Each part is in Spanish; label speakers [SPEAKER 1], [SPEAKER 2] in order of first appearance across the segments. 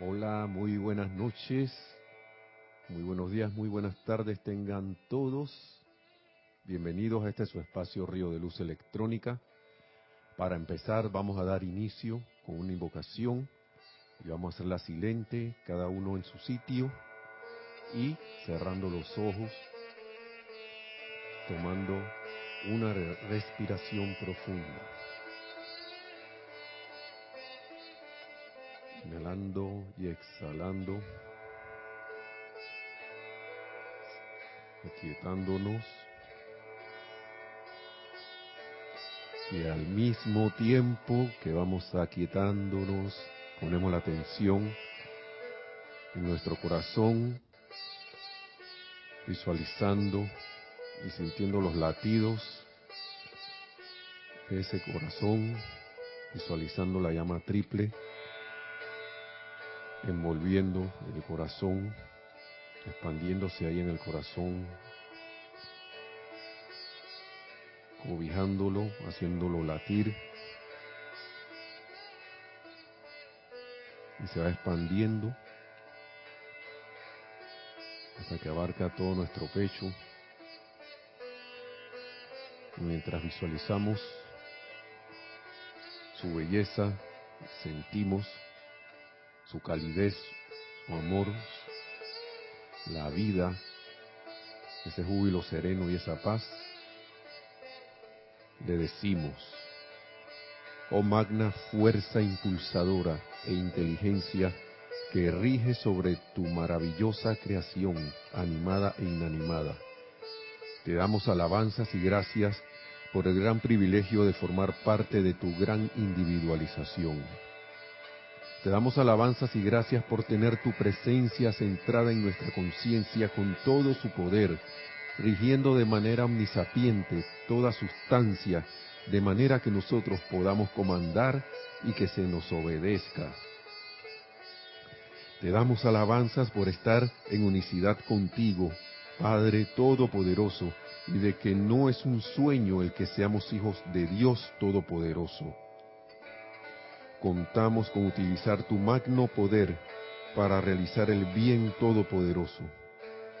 [SPEAKER 1] Hola, muy buenas noches, muy buenos días, muy buenas tardes tengan todos. Bienvenidos a este su espacio Río de Luz Electrónica. Para empezar vamos a dar inicio con una invocación y vamos a hacerla silente, cada uno en su sitio y cerrando los ojos, tomando una respiración profunda. Y exhalando. Aquietándonos. Y al mismo tiempo que vamos aquietándonos, ponemos la atención en nuestro corazón, visualizando y sintiendo los latidos de ese corazón, visualizando la llama triple envolviendo el corazón, expandiéndose ahí en el corazón, cobijándolo, haciéndolo latir. Y se va expandiendo hasta que abarca todo nuestro pecho. Mientras visualizamos su belleza, sentimos su calidez, su amor, la vida, ese júbilo sereno y esa paz, le decimos, oh magna fuerza impulsadora e inteligencia que rige sobre tu maravillosa creación, animada e inanimada. Te damos alabanzas y gracias por el gran privilegio de formar parte de tu gran individualización te damos alabanzas y gracias por tener tu presencia centrada en nuestra conciencia con todo su poder, rigiendo de manera omnisapiente toda sustancia, de manera que nosotros podamos comandar y que se nos obedezca. Te damos alabanzas por estar en unicidad contigo, Padre Todopoderoso, y de que no es un sueño el que seamos hijos de Dios Todopoderoso contamos con utilizar tu magno poder para realizar el bien todopoderoso.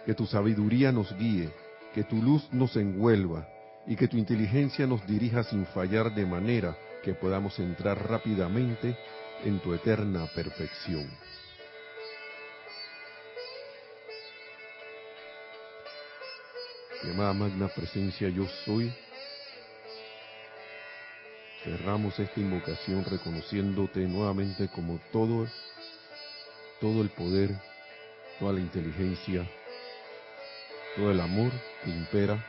[SPEAKER 1] Que tu sabiduría nos guíe, que tu luz nos envuelva y que tu inteligencia nos dirija sin fallar de manera que podamos entrar rápidamente en tu eterna perfección. Llamada magna presencia yo soy, Cerramos esta invocación reconociéndote nuevamente como todo, todo el poder, toda la inteligencia, todo el amor que impera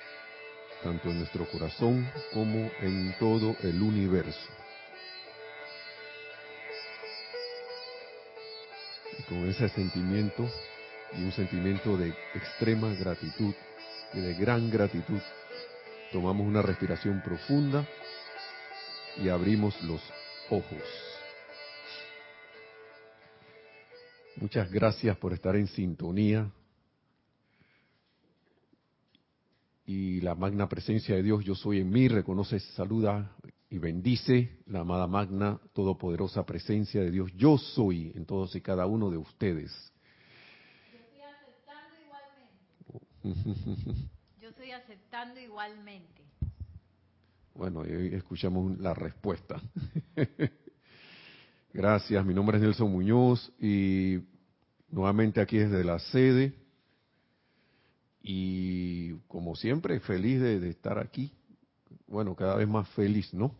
[SPEAKER 1] tanto en nuestro corazón como en todo el universo. Y con ese sentimiento y un sentimiento de extrema gratitud y de gran gratitud, tomamos una respiración profunda y abrimos los ojos. Muchas gracias por estar en sintonía. Y la magna presencia de Dios, yo soy en mí, reconoce, saluda y bendice la amada magna, todopoderosa presencia de Dios. Yo soy en todos y cada uno de ustedes.
[SPEAKER 2] Yo estoy aceptando igualmente. Yo estoy aceptando igualmente.
[SPEAKER 1] Bueno, hoy escuchamos la respuesta. Gracias, mi nombre es Nelson Muñoz y nuevamente aquí desde la sede y como siempre feliz de, estar aquí. Bueno, cada vez más feliz, ¿no?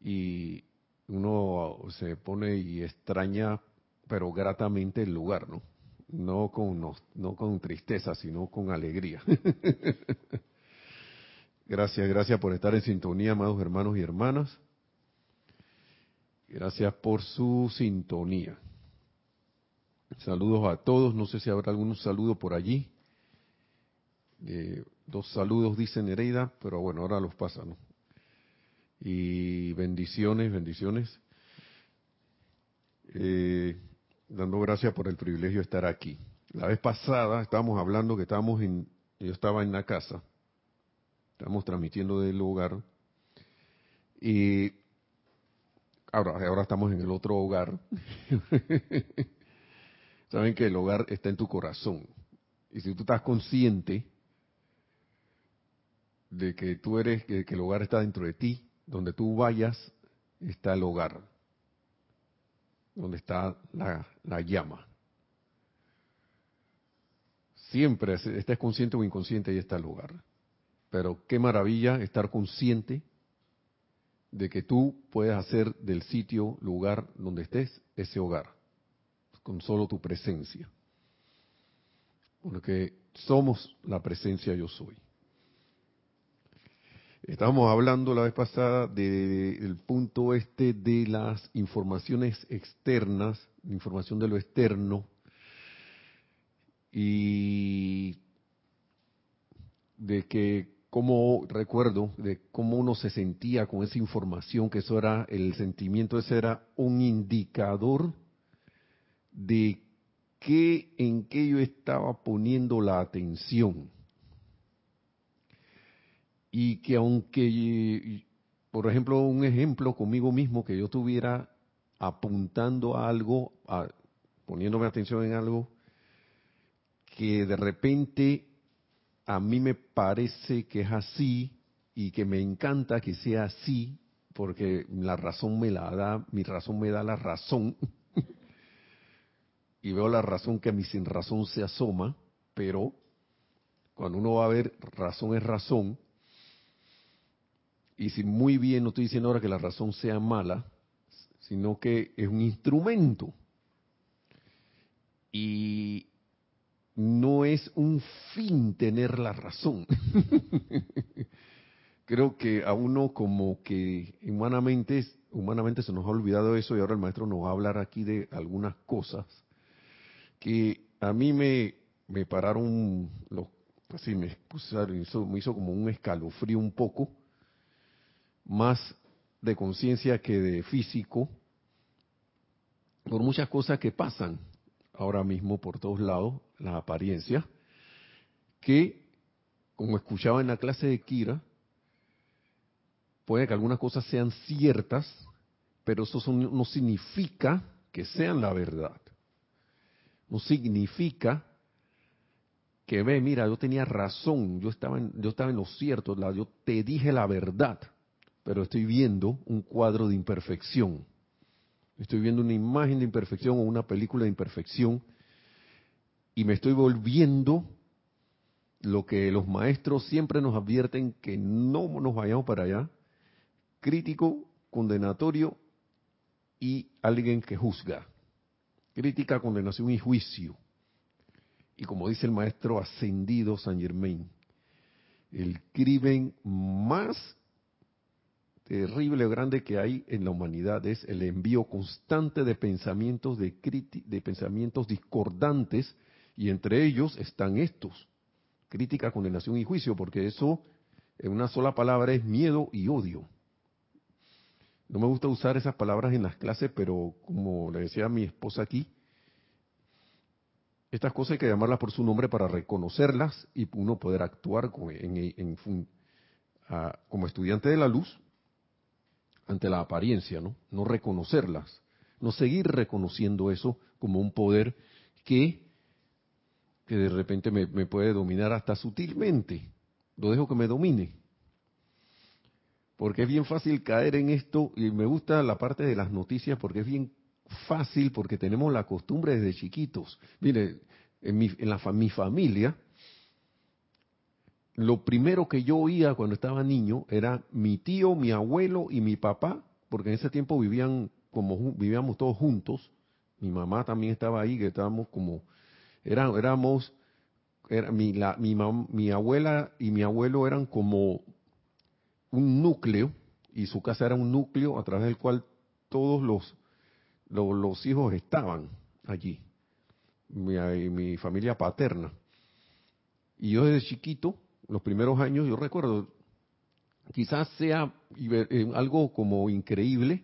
[SPEAKER 1] Y uno se pone y extraña, pero gratamente el lugar, ¿no? No con, no, no con tristeza, sino con alegría. Gracias, gracias por estar en sintonía, amados hermanos y hermanas. Gracias por su sintonía. Saludos a todos. No sé si habrá algún saludo por allí. Eh, dos saludos, dice Nereida, pero bueno, ahora los pasan. Y bendiciones, bendiciones. Eh, dando gracias por el privilegio de estar aquí. La vez pasada estábamos hablando que estábamos en, yo estaba en la casa Estamos transmitiendo del hogar. Y ahora, ahora estamos en el otro hogar. Saben que el hogar está en tu corazón. Y si tú estás consciente de que tú eres, que, el hogar está dentro de ti, donde tú vayas, está el hogar, donde está la, la llama. Siempre estés consciente o inconsciente, ahí está el hogar. Pero qué maravilla estar consciente de que tú puedes hacer del sitio, lugar donde estés, ese hogar, con solo tu presencia. Porque somos la presencia yo soy. Estábamos hablando la vez pasada del punto este de las informaciones externas, información de lo externo, y de que como recuerdo de cómo uno se sentía con esa información, que eso era, el sentimiento ese era un indicador de qué, en qué yo estaba poniendo la atención. Y que aunque, por ejemplo, un ejemplo conmigo mismo, que yo estuviera apuntando a algo, poniéndome atención en algo, que de repente a mí me parece que es así y que me encanta que sea así, porque la razón me la da, mi razón me da la razón, y veo la razón que a mi sin razón se asoma, pero cuando uno va a ver razón es razón, y si muy bien, no estoy diciendo ahora que la razón sea mala, sino que es un instrumento. Y no es un fin tener la razón. Creo que a uno como que humanamente, humanamente se nos ha olvidado eso y ahora el maestro nos va a hablar aquí de algunas cosas que a mí me, me pararon, los, así me, hizo, me hizo como un escalofrío un poco, más de conciencia que de físico, por muchas cosas que pasan ahora mismo por todos lados, las apariencias, que, como escuchaba en la clase de Kira, puede que algunas cosas sean ciertas, pero eso no significa que sean la verdad. No significa que ve, mira, yo tenía razón, yo estaba en, yo estaba en lo cierto, yo te dije la verdad, pero estoy viendo un cuadro de imperfección. Estoy viendo una imagen de imperfección o una película de imperfección y me estoy volviendo lo que los maestros siempre nos advierten que no nos vayamos para allá, crítico, condenatorio y alguien que juzga. Crítica, condenación y juicio. Y como dice el maestro ascendido San Germain, el crimen más terrible o grande que hay en la humanidad es el envío constante de pensamientos de, de pensamientos discordantes y entre ellos están estos, crítica, condenación y juicio, porque eso en una sola palabra es miedo y odio. No me gusta usar esas palabras en las clases, pero como le decía a mi esposa aquí, estas cosas hay que llamarlas por su nombre para reconocerlas y uno poder actuar como, como estudiante de la luz ante la apariencia, ¿no? No reconocerlas, no seguir reconociendo eso como un poder que que de repente me, puede dominar hasta sutilmente. Lo dejo que me domine. Porque es bien fácil caer en esto y me gusta la parte de las noticias porque es bien fácil porque tenemos la costumbre desde chiquitos. Mire, en mi, en la, mi familia, lo primero que yo oía cuando estaba niño era mi tío, mi abuelo y mi papá, porque en ese tiempo vivían como vivíamos todos juntos. Mi mamá también estaba ahí, que estábamos como era, éramos, era, mi, la, mi, mi abuela y mi abuelo eran como un núcleo, y su casa era un núcleo a través del cual todos los, los, hijos estaban allí, mi, mi familia paterna. Y yo desde chiquito, los primeros años, yo recuerdo, quizás sea eh, algo como increíble,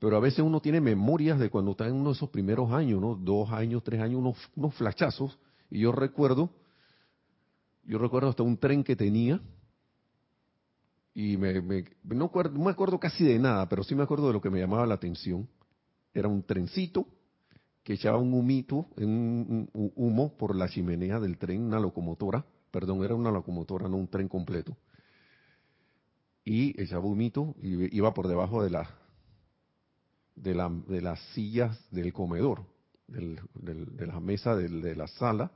[SPEAKER 1] pero a veces uno tiene memorias de cuando está en uno de esos primeros años, ¿no? Dos años, tres años, unos, flachazos. Y yo recuerdo, yo recuerdo hasta un tren que tenía, y me, no me acuerdo casi de nada, pero sí me acuerdo de lo que me llamaba la atención. Era un trencito que echaba un humito, un, humo por la chimenea del tren, una locomotora, perdón, era una locomotora, no un tren completo. Y echaba humito y iba por debajo de, la, de, la, de las sillas del comedor, de la mesa de la sala,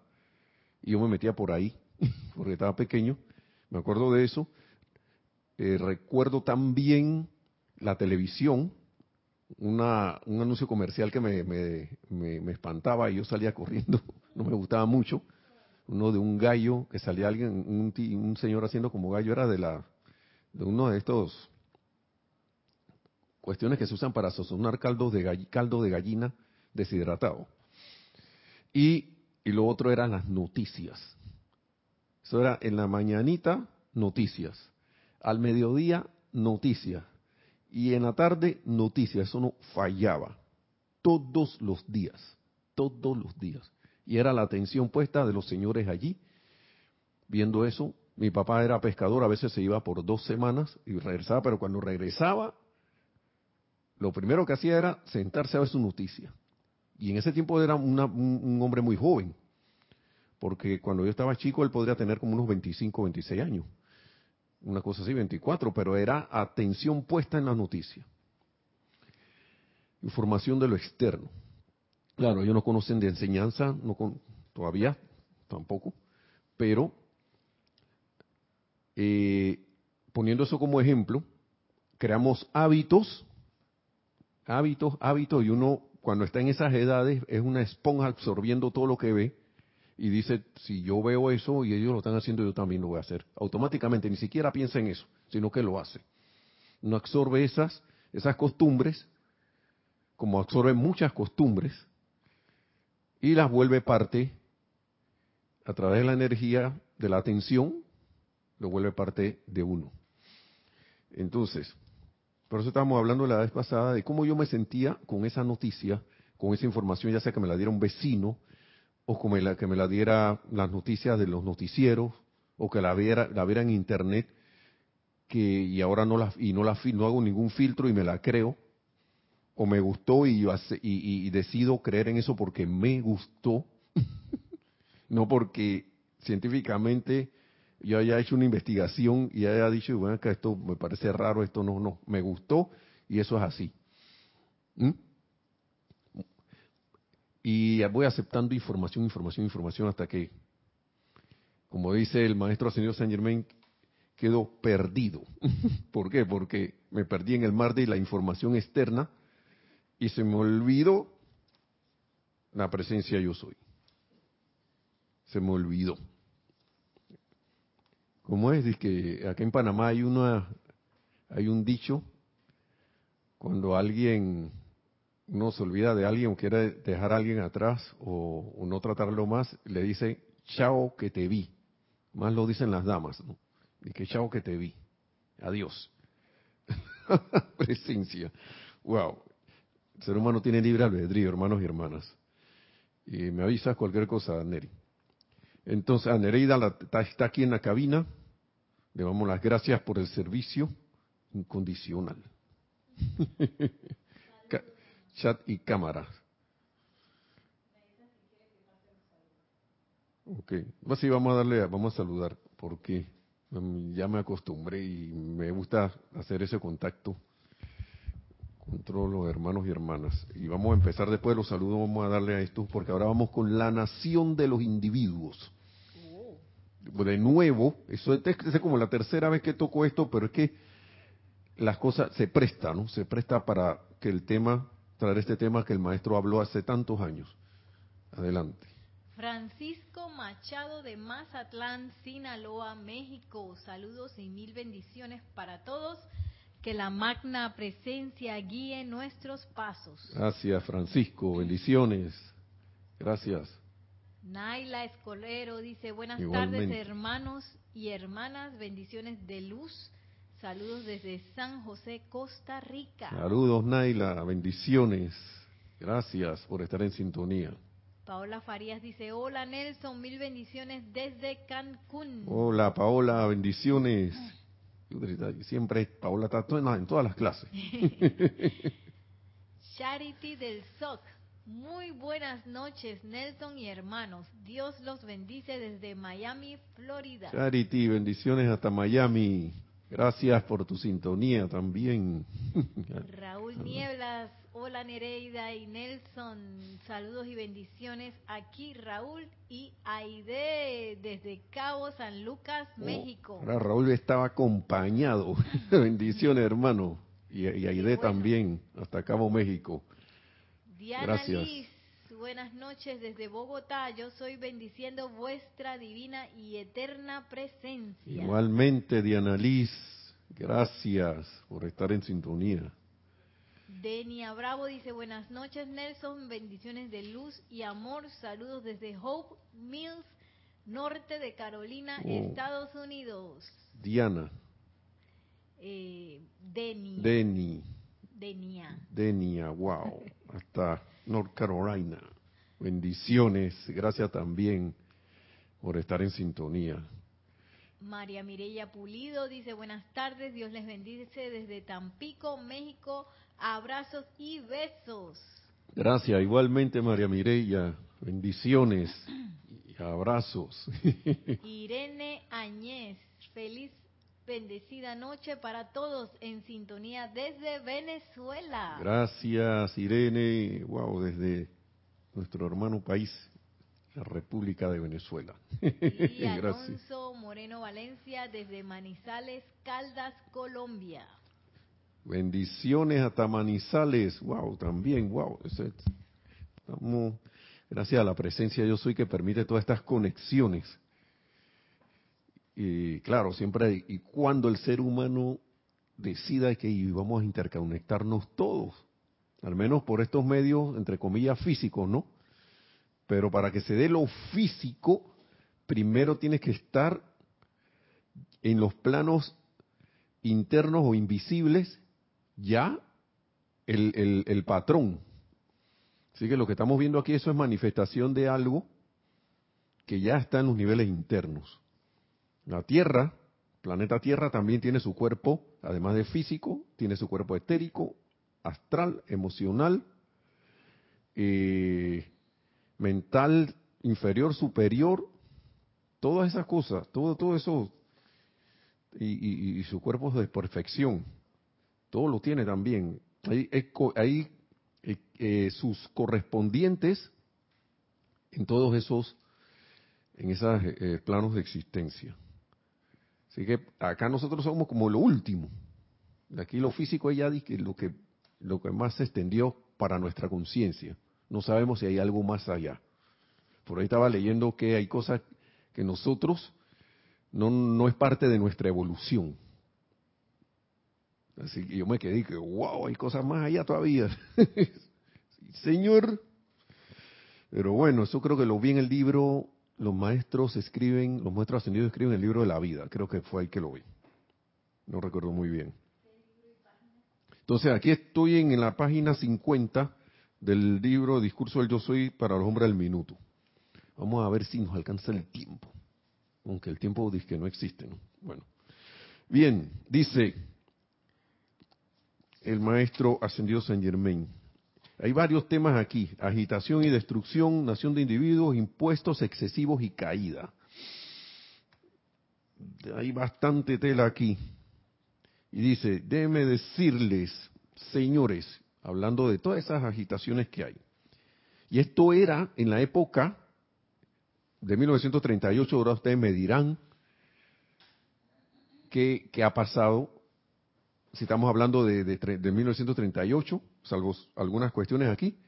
[SPEAKER 1] y yo me metía por ahí, porque estaba pequeño, me acuerdo de eso. Eh, recuerdo también la televisión, una, un anuncio comercial que me, me, espantaba y yo salía corriendo, no me gustaba mucho, uno de un gallo, que salía alguien, un, un señor haciendo como gallo, era de la de uno de estos cuestiones que se usan para sazonar caldo de, caldo de gallina deshidratado. Y, y lo otro eran las noticias. Eso era en la mañanita, noticias. Al mediodía, noticias y en la tarde noticias, eso no fallaba. Todos los días, todos los días. Y era la atención puesta de los señores allí, viendo eso. Mi papá era pescador, a veces se iba por dos semanas y regresaba, pero cuando regresaba, lo primero que hacía era sentarse a ver su noticia. Y en ese tiempo era un, un hombre muy joven, porque cuando yo estaba chico él podría tener como unos 25, 26 años una cosa así, 24, pero era atención puesta en la noticia. Información de lo externo. Claro, ellos no conocen de enseñanza, no todavía tampoco, pero eh, poniendo eso como ejemplo, creamos hábitos, hábitos, hábitos, y uno cuando está en esas edades es una esponja absorbiendo todo lo que ve, y dice, si yo veo eso y ellos lo están haciendo, yo también lo voy a hacer. Automáticamente, ni siquiera piensa en eso, sino que lo hace. No absorbe esas, esas costumbres, como absorbe muchas costumbres, y las vuelve parte a través de la energía de la atención, lo vuelve parte de uno. Entonces, por eso estábamos hablando la vez pasada de cómo yo me sentía con esa noticia, con esa información, ya sea que me la diera un vecino, o me la, que me la diera las noticias de los noticieros, o que la viera, la viera en internet, que y ahora no la y no la no hago ningún filtro y me la creo, o me gustó y, yo y, y decido creer en eso porque me gustó, no porque científicamente yo haya hecho una investigación y haya dicho, bueno, que esto me parece raro, esto no, no, me gustó y eso es así. ¿Mm? Y voy aceptando información, información, información hasta que, como dice el maestro señor Saint Germain, quedo perdido. ¿Por qué? Porque me perdí en el mar de la información externa y se me olvidó la presencia yo soy. Se me olvidó. ¿Cómo es? Dice que acá en Panamá hay una hay un dicho cuando alguien uno se olvida de alguien o quiere dejar a alguien atrás o, no tratarlo más, le dice, chao que te vi. Más lo dicen las damas, ¿no? Y que chao que te vi. Adiós. Presencia. Wow. El ser humano tiene libre albedrío, hermanos y hermanas. Y me avisas cualquier cosa, Neri. Entonces, a Nereida está, está aquí en la cabina. Le damos las gracias por el servicio incondicional. chat y cámara. Ok, pues sí, vamos a darle, vamos a saludar, porque ya me acostumbré y me gusta hacer ese contacto los hermanos y hermanas. Y vamos a empezar después de los saludos, vamos a darle a esto, porque ahora vamos con la nación de los individuos. Oh. De nuevo, eso es como la tercera vez que toco esto, pero es que las cosas se prestan, ¿no? Se presta para que el tema traer este tema que el maestro habló hace tantos años. Adelante.
[SPEAKER 2] Francisco Machado de Mazatlán, Sinaloa, México. Saludos y mil bendiciones para todos. Que la magna presencia guíe nuestros pasos.
[SPEAKER 1] Gracias, Francisco. Bendiciones. Gracias.
[SPEAKER 2] Naila Escolero dice, buenas tardes hermanos y hermanas, bendiciones de luz Saludos desde San José, Costa Rica.
[SPEAKER 1] Saludos, Naila. Bendiciones. Gracias por estar en sintonía.
[SPEAKER 2] Paola Farías dice, hola Nelson, mil bendiciones desde Cancún.
[SPEAKER 1] Hola Paola, bendiciones. Siempre Paola está en todas las clases.
[SPEAKER 2] Charity del SOC. Muy buenas noches, Nelson y hermanos. Dios los bendice desde Miami, Florida.
[SPEAKER 1] Charity, bendiciones hasta Miami. Gracias por tu sintonía también.
[SPEAKER 2] Raúl Nieblas, hola Nereida y Nelson, saludos y bendiciones. Aquí Raúl y Aide desde Cabo San Lucas, oh, México.
[SPEAKER 1] Raúl estaba acompañado. bendiciones hermano. Y, Aide también, hasta Cabo México.
[SPEAKER 2] Diana Gracias. Liz, buenas noches desde Bogotá. Yo soy bendiciendo vuestra divina y eterna presencia.
[SPEAKER 1] Igualmente, Diana Liz, gracias por estar en sintonía.
[SPEAKER 2] Denia Bravo dice, buenas noches Nelson, bendiciones de luz y amor, saludos desde Hope Mills, norte de Carolina, oh. Estados Unidos.
[SPEAKER 1] Diana.
[SPEAKER 2] Eh, Deni.
[SPEAKER 1] Deni.
[SPEAKER 2] Denia.
[SPEAKER 1] Denia, wow, hasta North Carolina. Bendiciones, gracias también por estar en sintonía.
[SPEAKER 2] María Mireya Pulido dice buenas tardes, Dios les bendice desde Tampico, México, abrazos y besos.
[SPEAKER 1] Gracias, igualmente María Mireya, bendiciones y abrazos.
[SPEAKER 2] Irene Añez, feliz bendecida noche para todos en sintonía desde Venezuela.
[SPEAKER 1] Gracias Irene, wow, desde nuestro hermano país, la República de Venezuela.
[SPEAKER 2] Y Alonso Moreno Valencia desde Manizales, Caldas, Colombia.
[SPEAKER 1] Bendiciones hasta Manizales, wow, también, wow. Estamos, gracias a la presencia yo soy que permite todas estas conexiones. Y claro, siempre y cuando el ser humano decida que vamos a interconectarnos todos, al menos por estos medios, entre comillas, físicos, ¿no? Pero para que se dé lo físico, primero tienes que estar en los planos internos o invisibles ya el, patrón. Así que lo que estamos viendo aquí, eso es manifestación de algo que ya está en los niveles internos. La Tierra, planeta Tierra, también tiene su cuerpo, además de físico, tiene su cuerpo etérico, astral, emocional, eh, mental, inferior, superior, todas esas cosas, todo, todo eso, y, su cuerpo de perfección, todo lo tiene también. Hay, eh, eh, sus correspondientes en todos esos, en esos planos de existencia. Así que acá nosotros somos como lo último. Aquí lo físico es ya lo que, lo que más se extendió para nuestra conciencia. No sabemos si hay algo más allá. Por ahí estaba leyendo que hay cosas que nosotros no, no es parte de nuestra evolución. Así que yo me quedé que, wow, hay cosas más allá todavía. Señor. Pero bueno, eso creo que lo vi en el libro, los maestros escriben, los maestros ascendidos escriben el libro de la vida. Creo que fue ahí que lo vi. No recuerdo muy bien. Entonces aquí estoy en, la página 50 del libro Discurso del Yo Soy para los hombres del minuto. Vamos a ver si nos alcanza el tiempo. Aunque el tiempo dice que no existe, ¿no? Bueno. Bien, dice el maestro ascendido San Germain. Hay varios temas aquí, agitación y destrucción, nación de individuos, impuestos excesivos y caída. Hay bastante tela aquí. Y dice, déjeme decirles, señores, hablando de todas esas agitaciones que hay. Y esto era en la época de 1938, ahora ustedes me dirán qué, ha pasado, si estamos hablando de, de, 1938, salvo algunas cuestiones aquí,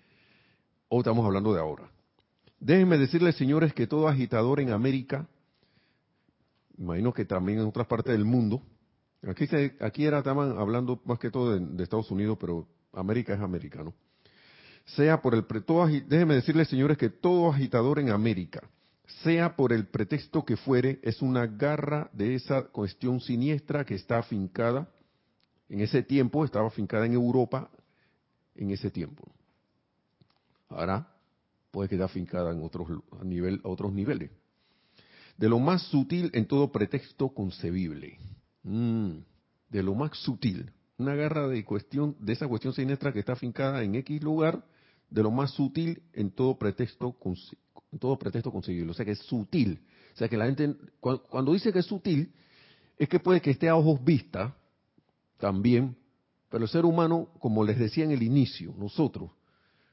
[SPEAKER 1] o estamos hablando de ahora. Déjenme decirles, señores, que todo agitador en América, imagino que también en otras partes del mundo, aquí, era, estaban hablando más que todo de, Estados Unidos, pero América es americano. Sea por el, déjenme decirles, señores, que todo agitador en América, sea por el pretexto que fuere, es una garra de esa cuestión siniestra que está afincada en ese tiempo, estaba afincada en Europa en ese tiempo. Ahora puede quedar afincada en otros, a nivel, a otros niveles. De lo más sutil en todo pretexto concebible. Mm. de lo más sutil, una garra de cuestión, de esa cuestión siniestra que está afincada en X lugar, de lo más sutil en todo pretexto, en todo pretexto conseguible. O sea que es sutil. O sea que la gente, cuando, dice que es sutil, es que puede que esté a ojos vista también, pero el ser humano, como les decía en el inicio, nosotros,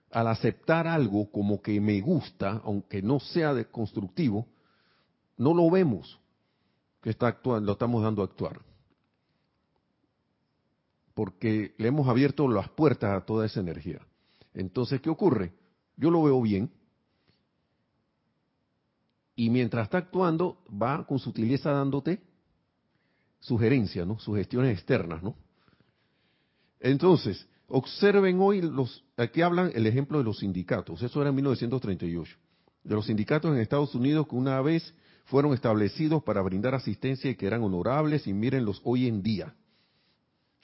[SPEAKER 1] al aceptar algo como que me gusta, aunque no sea de constructivo, no lo vemos que está actuando, lo estamos dando a actuar porque le hemos abierto las puertas a toda esa energía. Entonces, ¿qué ocurre? Yo lo veo bien, y mientras está actuando, va con sutileza dándote sugerencias, ¿no? Sugestiones externas, ¿no? Entonces, observen hoy los, aquí hablan el ejemplo de los sindicatos, eso era en 1938, de los sindicatos en Estados Unidos que una vez fueron establecidos para brindar asistencia y que eran honorables y mírenlos hoy en día.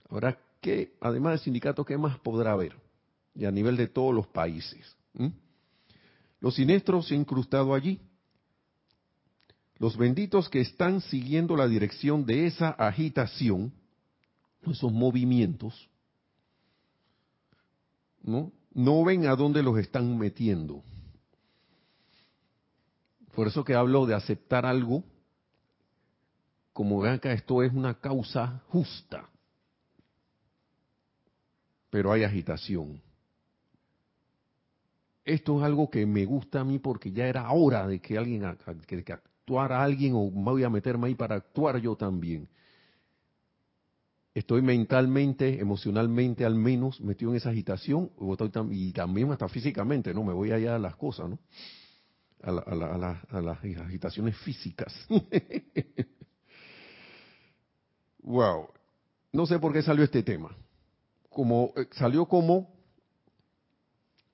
[SPEAKER 1] Ahora, ¿qué, además del sindicato, qué más podrá haber? Y a nivel de todos los países. Los siniestros se han incrustado allí. Los benditos que están siguiendo la dirección de esa agitación, esos movimientos, ¿no? no ven a dónde los están metiendo. Por eso que hablo de aceptar algo como vean que esto es una causa justa pero hay agitación. Esto es algo que me gusta a mí porque ya era hora de que alguien que, actuara alguien o me voy a meterme ahí para actuar yo también. Estoy mentalmente, emocionalmente al menos metido en esa agitación y también hasta físicamente, ¿no? Me voy allá a las cosas, ¿no? A, a las agitaciones físicas. wow. No sé por qué salió este tema como eh, salió como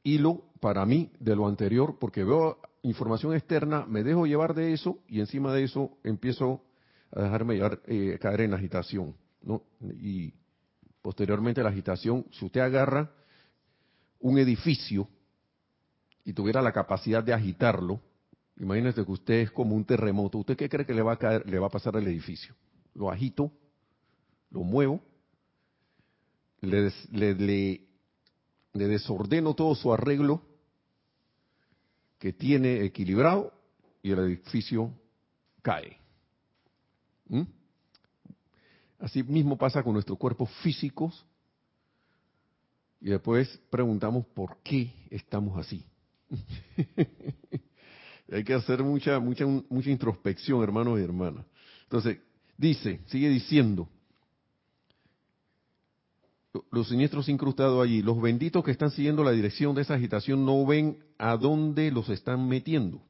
[SPEAKER 1] hilo para mí de lo anterior, porque veo información externa, me dejo llevar de eso y encima de eso empiezo a dejarme llevar, eh, caer en la agitación, ¿no? Y posteriormente la agitación, si usted agarra un edificio y tuviera la capacidad de agitarlo, imagínese que usted es como un terremoto, ¿usted qué cree que le va a caer, le va a pasar al edificio? Lo agito, lo muevo le, le, desordeno todo su arreglo que tiene equilibrado y el edificio cae. ¿Mm? Así mismo pasa con nuestros cuerpos físicos y después preguntamos por qué estamos así. Hay que hacer mucha, mucha, mucha introspección, hermanos y hermanas. Entonces, dice, sigue diciendo, los siniestros incrustados allí, los benditos que están siguiendo la dirección de esa agitación no ven a dónde los están metiendo.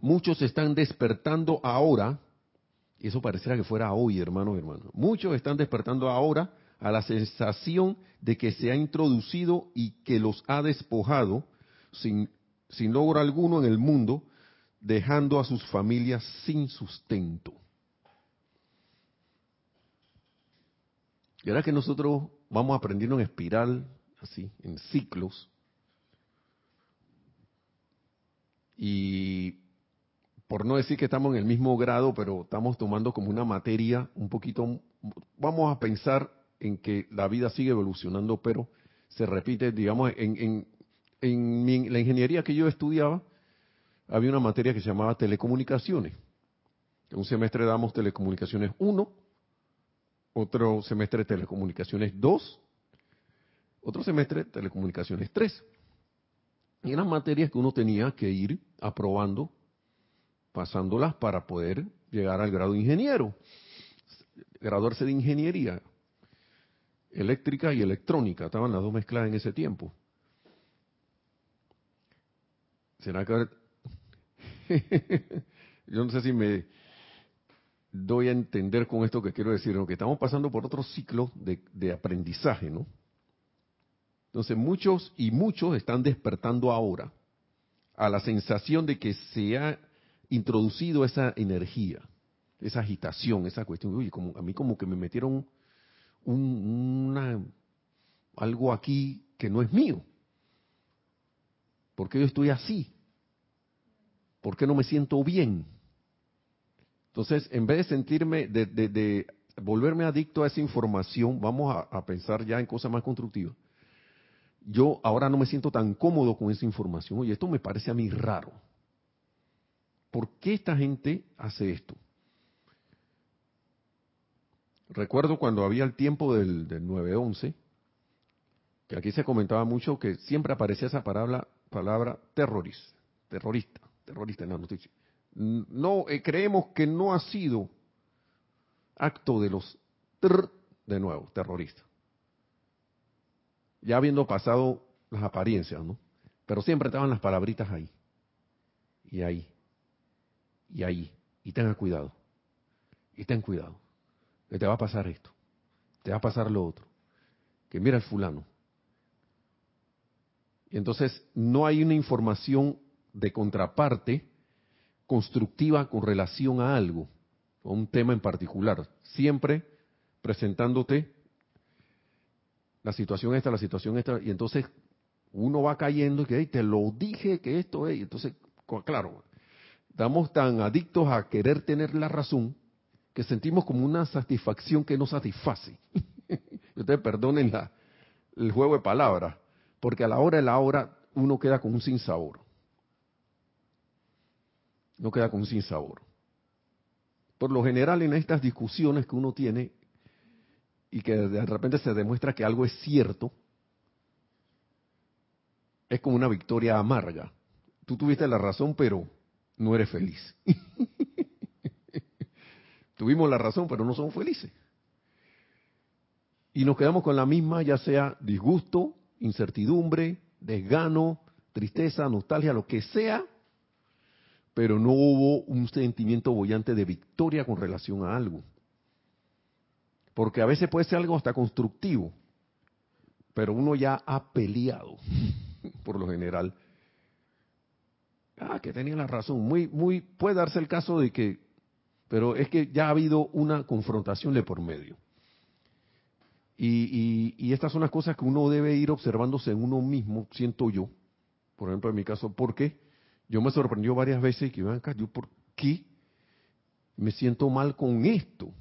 [SPEAKER 1] Muchos están despertando ahora, y eso pareciera que fuera hoy, hermanos y hermanas. Muchos están despertando ahora a la sensación de que se ha introducido y que los ha despojado sin, sin logro alguno en el mundo, dejando a sus familias sin sustento. Y ahora que nosotros vamos aprendiendo en espiral, así, en ciclos, y por no decir que estamos en el mismo grado, pero estamos tomando como una materia un poquito, vamos a pensar en que la vida sigue evolucionando, pero se repite, digamos, en, en, la ingeniería que yo estudiaba, había una materia que se llamaba telecomunicaciones. En un semestre damos telecomunicaciones 1, otro semestre telecomunicaciones 2, otro semestre telecomunicaciones 3. Y eran materias que uno tenía que ir aprobando, pasándolas para poder llegar al grado de ingeniero, graduarse de ingeniería eléctrica y electrónica, estaban las dos mezcladas en ese tiempo. ¿Será que yo no sé si me doy a entender con esto que quiero decir, que estamos pasando por otro ciclo de, aprendizaje, ¿no? Entonces muchos y muchos están despertando ahora a la sensación de que se ha introducido esa energía, esa agitación, esa cuestión. Uy, como, a mí como que me metieron una, algo aquí que no es mío. ¿Por qué yo estoy así? ¿Por qué no me siento bien? Entonces, en vez de sentirme, de, volverme adicto a esa información, vamos a, pensar ya en cosas más constructivas. Yo ahora no me siento tan cómodo con esa información. Oye, esto me parece a mí raro. ¿Por qué esta gente hace esto? Recuerdo cuando había el tiempo del, del 9-11, que aquí se comentaba mucho que siempre aparecía esa palabra, palabra terrorista, terrorista, terrorista en la noticia. No, eh, creemos que no ha sido acto de los, de nuevo, terroristas. Ya habiendo pasado las apariencias, ¿no? Pero siempre estaban las palabritas ahí. Y ahí. Y ahí. Y tenga cuidado. Y ten cuidado. Que te va a pasar esto. Te va a pasar lo otro. Que mira el fulano. Y entonces no hay una información de contraparte constructiva con relación a algo un tema en particular, siempre presentándote la situación esta, la situación esta, y entonces uno va cayendo y que te lo dije que esto es, y entonces, claro, estamos tan adictos a querer tener la razón que sentimos como una satisfacción que no satisface. Ustedes perdonen la, el juego de palabras, porque a la hora de la hora uno queda con un sinsabor. No queda con un sinsabor por lo general en estas discusiones que uno tiene y que de repente se demuestra que algo es cierto, es como una victoria amarga. Tú tuviste la razón, pero no eres feliz. Tuvimos la razón, pero no somos felices. Y nos quedamos con la misma, ya sea disgusto, incertidumbre, desgano, tristeza, nostalgia, lo que sea, pero no hubo un sentimiento bollante de victoria con relación a algo. Porque a veces puede ser algo hasta constructivo, pero uno ya ha peleado, por lo general. Ah, que tenía la razón. Muy, muy, puede darse el caso de que, pero es que ya ha habido una confrontación de por medio. Y, estas son las cosas que uno debe ir observándose en uno mismo, siento yo, por ejemplo en mi caso, porque yo me sorprendió varias veces que, acá, yo por qué me siento mal con esto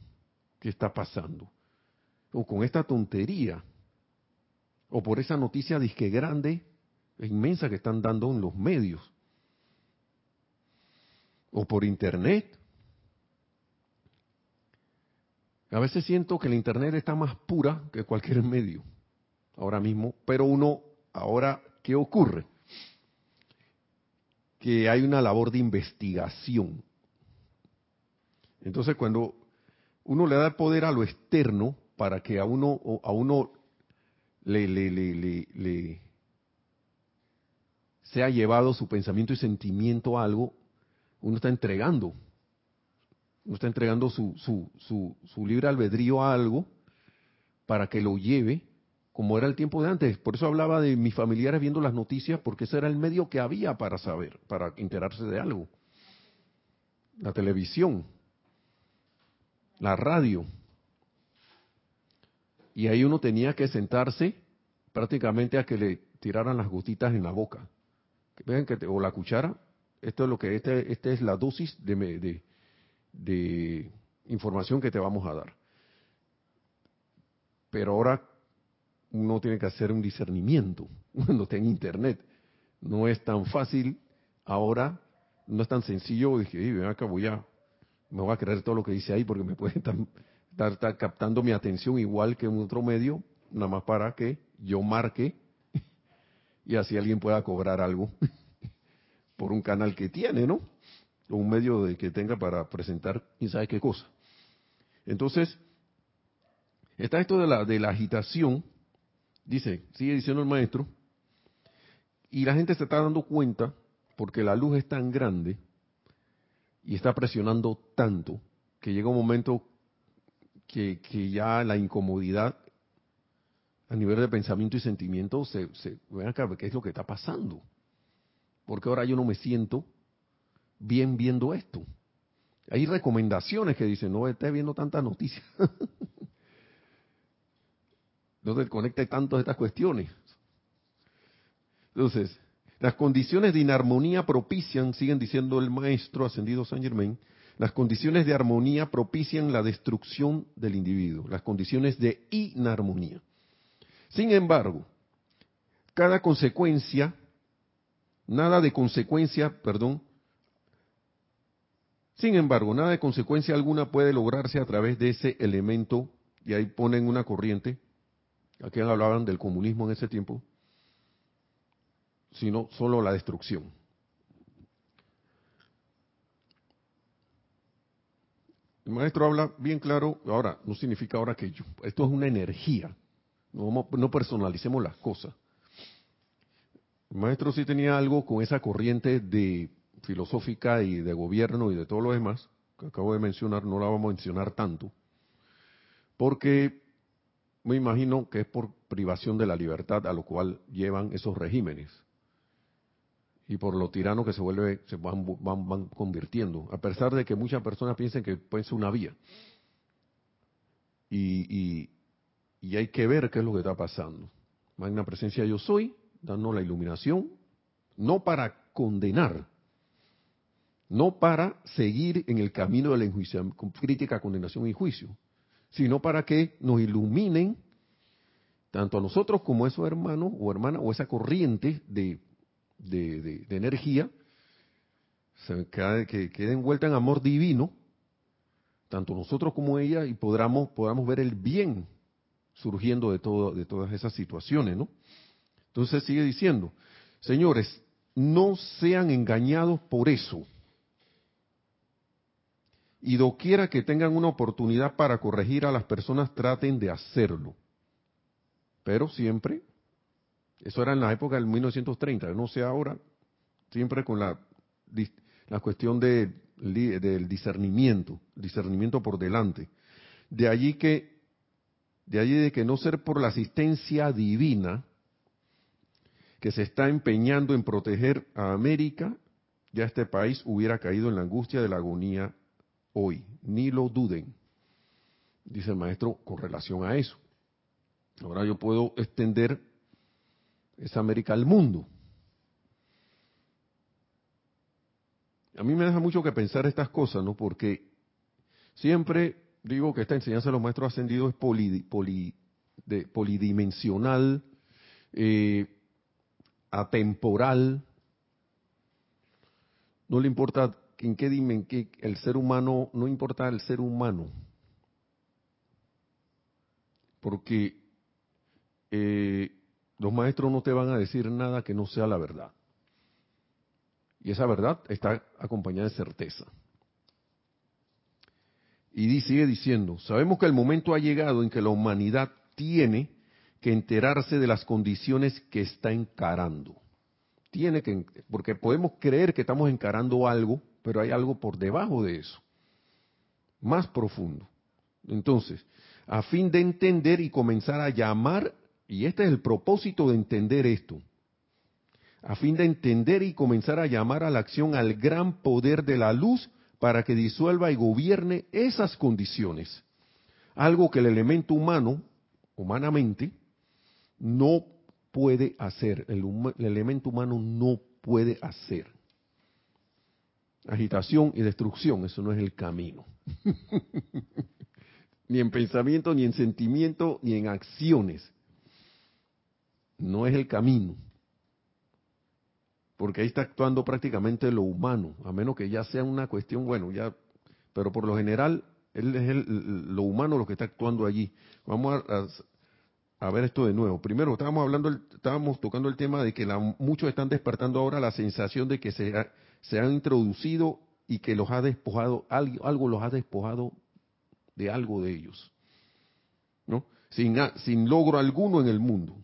[SPEAKER 1] que está pasando, o con esta tontería, o por esa noticia disque grande, e inmensa que están dando en los medios, o por internet. A veces siento que el internet está más pura que cualquier medio, ahora mismo, pero uno, ahora, ¿qué ocurre? que hay una labor de investigación. Entonces, cuando uno le da poder a lo externo para que a uno, a uno le, le, le, le sea llevado su pensamiento y sentimiento a algo, uno está entregando. Uno está entregando su, su, su, su libre albedrío a algo para que lo lleve como era el tiempo de antes. Por eso hablaba de mis familiares viendo las noticias, porque ese era el medio que había para saber, para enterarse de algo. La televisión, la radio. Y ahí uno tenía que sentarse prácticamente a que le tiraran las gotitas en la boca. Vean que o la cuchara. Esto es lo que este, este es la dosis de, de, de información que te vamos a dar. Pero ahora uno tiene que hacer un discernimiento cuando está en internet. No es tan fácil ahora, no es tan sencillo que, ven acá, voy a, me voy a creer todo lo que dice ahí porque me puede estar, captando mi atención igual que en otro medio, nada más para que yo marque y así alguien pueda cobrar algo por un canal que tiene, ¿no? O un medio de que tenga para presentar quién sabe qué cosa. Entonces, está esto de la, de la agitación, Dice, sigue diciendo el maestro, y la gente se está dando cuenta, porque la luz es tan grande y está presionando tanto, que llega un momento que, ya la incomodidad a nivel de pensamiento y sentimiento se, se ven acá, ¿qué es lo que está pasando? Porque ahora yo no me siento bien viendo esto. Hay recomendaciones que dicen, no estés viendo tantas noticias. no te conecte tanto a estas cuestiones. Entonces, las condiciones de inarmonía propician, siguen diciendo el maestro ascendido San Germain, las condiciones de armonía propician la destrucción del individuo, las condiciones de inarmonía. Sin embargo, cada consecuencia, nada de consecuencia, perdón, sin embargo, nada de consecuencia alguna puede lograrse a través de ese elemento, y ahí ponen una corriente, aquí hablaban del comunismo en ese tiempo, sino solo la destrucción. El maestro habla bien claro, ahora, no significa ahora que esto es una energía, no, no personalicemos las cosas. El maestro sí tenía algo con esa corriente de filosófica y de gobierno y de todo lo demás, que acabo de mencionar, no la vamos a mencionar tanto, porque me imagino que es por privación de la libertad a lo cual llevan esos regímenes y por lo tirano que se vuelve se van, van, van convirtiendo a pesar de que muchas personas piensen que puede ser una vía. Y, y, y hay que ver qué es lo que está pasando. Magna presencia yo soy dando la iluminación no para condenar no para seguir en el camino de la crítica, condenación y juicio, sino para que nos iluminen tanto a nosotros como a esos hermanos o hermanas o esa corriente de, energía que quede envuelta en amor divino, tanto nosotros como ella, y podamos, podamos ver el bien surgiendo de, todo, de todas esas situaciones, ¿no? Entonces sigue diciendo, señores, no sean engañados por eso y doquiera que tengan una oportunidad para corregir a las personas, traten de hacerlo. Pero siempre, eso era en la época del 1930, no sé ahora, siempre con la, la cuestión de, del discernimiento, discernimiento por delante. De allí que, de allí de que no ser por la asistencia divina que se está empeñando en proteger a América, ya este país hubiera caído en la angustia de la agonía hoy, ni lo duden, dice el maestro con relación a eso. Ahora yo puedo extender esa América al mundo. A mí me deja mucho que pensar estas cosas, ¿no? Porque siempre digo que esta enseñanza de los maestros ascendidos es polidimensional, eh, atemporal. No le importa en qué dimen que el ser humano, no importa el ser humano, porque eh, los maestros no te van a decir nada que no sea la verdad. Y esa verdad está acompañada de certeza. Y sigue diciendo, sabemos que el momento ha llegado en que la humanidad tiene que enterarse de las condiciones que está encarando. Tiene que, porque podemos creer que estamos encarando algo, pero hay algo por debajo de eso, más profundo. Entonces, a fin de entender y comenzar a llamar, y este es el propósito de entender esto, a fin de entender y comenzar a llamar a la acción al gran poder de la luz para que disuelva y gobierne esas condiciones. Algo que el elemento humano, humanamente, no puede hacer, el, el elemento humano no puede hacer agitación y destrucción. Eso no es el camino. ni en pensamiento, ni en sentimiento, ni en acciones. No es el camino. Porque ahí está actuando prácticamente lo humano, a menos que ya sea una cuestión, bueno, ya, pero por lo general, él es el, lo humano lo que está actuando allí. Vamos a, ver esto de nuevo. Primero, estábamos hablando, estábamos tocando el tema de que la, muchos están despertando ahora la sensación de que se, se han introducido y que los ha despojado, algo, los ha despojado de algo de ellos, ¿no? Sin, sin logro alguno en el mundo,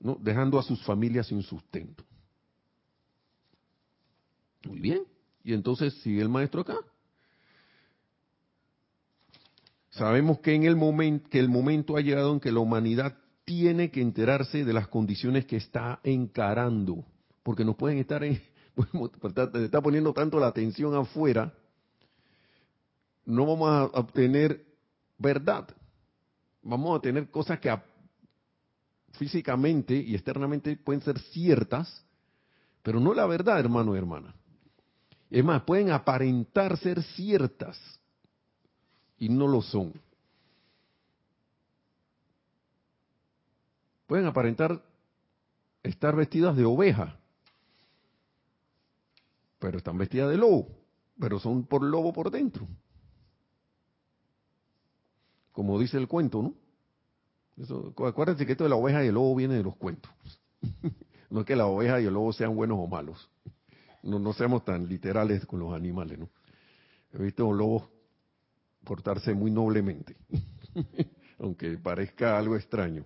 [SPEAKER 1] ¿no? Dejando a sus familias sin sustento. Muy bien, y entonces sigue el maestro acá. Sabemos que en el momento que el momento ha llegado en que la humanidad tiene que enterarse de las condiciones que está encarando porque nos pueden estar en, está poniendo tanto la atención afuera, no vamos a obtener verdad. Vamos a tener cosas que físicamente y externamente pueden ser ciertas, pero no la verdad, hermano y hermana. Es más, pueden aparentar ser ciertas y no lo son. Pueden aparentar estar vestidas de oveja, pero están vestidas de lobo, pero son por lobo por dentro. Como dice el cuento, ¿no? Eso, acuérdense que esto de la oveja y el lobo viene de los cuentos. no es que la oveja y el lobo sean buenos o malos. No, no seamos tan literales con los animales, ¿no? He visto un lobo portarse muy noblemente, aunque parezca algo extraño.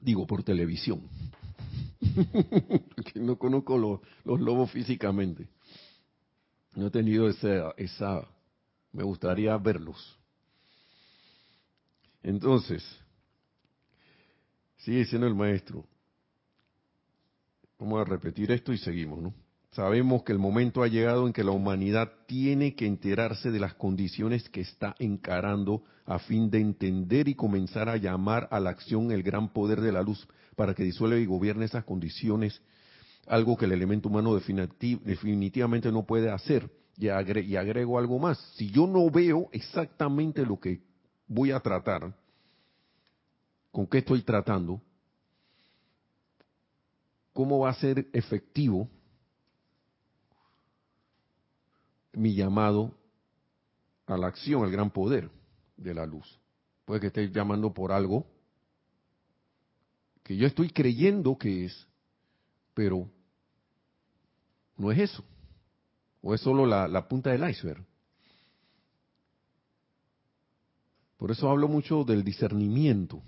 [SPEAKER 1] Digo, por televisión. no conozco los, los, lobos físicamente. No he tenido esa, esa, me gustaría verlos. Entonces, sigue diciendo el maestro, vamos a repetir esto y seguimos, ¿no? Sabemos que el momento ha llegado en que la humanidad tiene que enterarse de las condiciones que está encarando a fin de entender y comenzar a llamar a la acción el gran poder de la luz para que disuelva y gobierne esas condiciones, algo que el elemento humano definitivamente no puede hacer. Y agrego algo más, si yo no veo exactamente lo que voy a tratar, con qué estoy tratando, cómo va a ser efectivo mi llamado a la acción, al gran poder de la luz. Puede que esté llamando por algo que yo estoy creyendo que es, pero no es eso. O es solo la, la punta del iceberg. Por eso hablo mucho del discernimiento,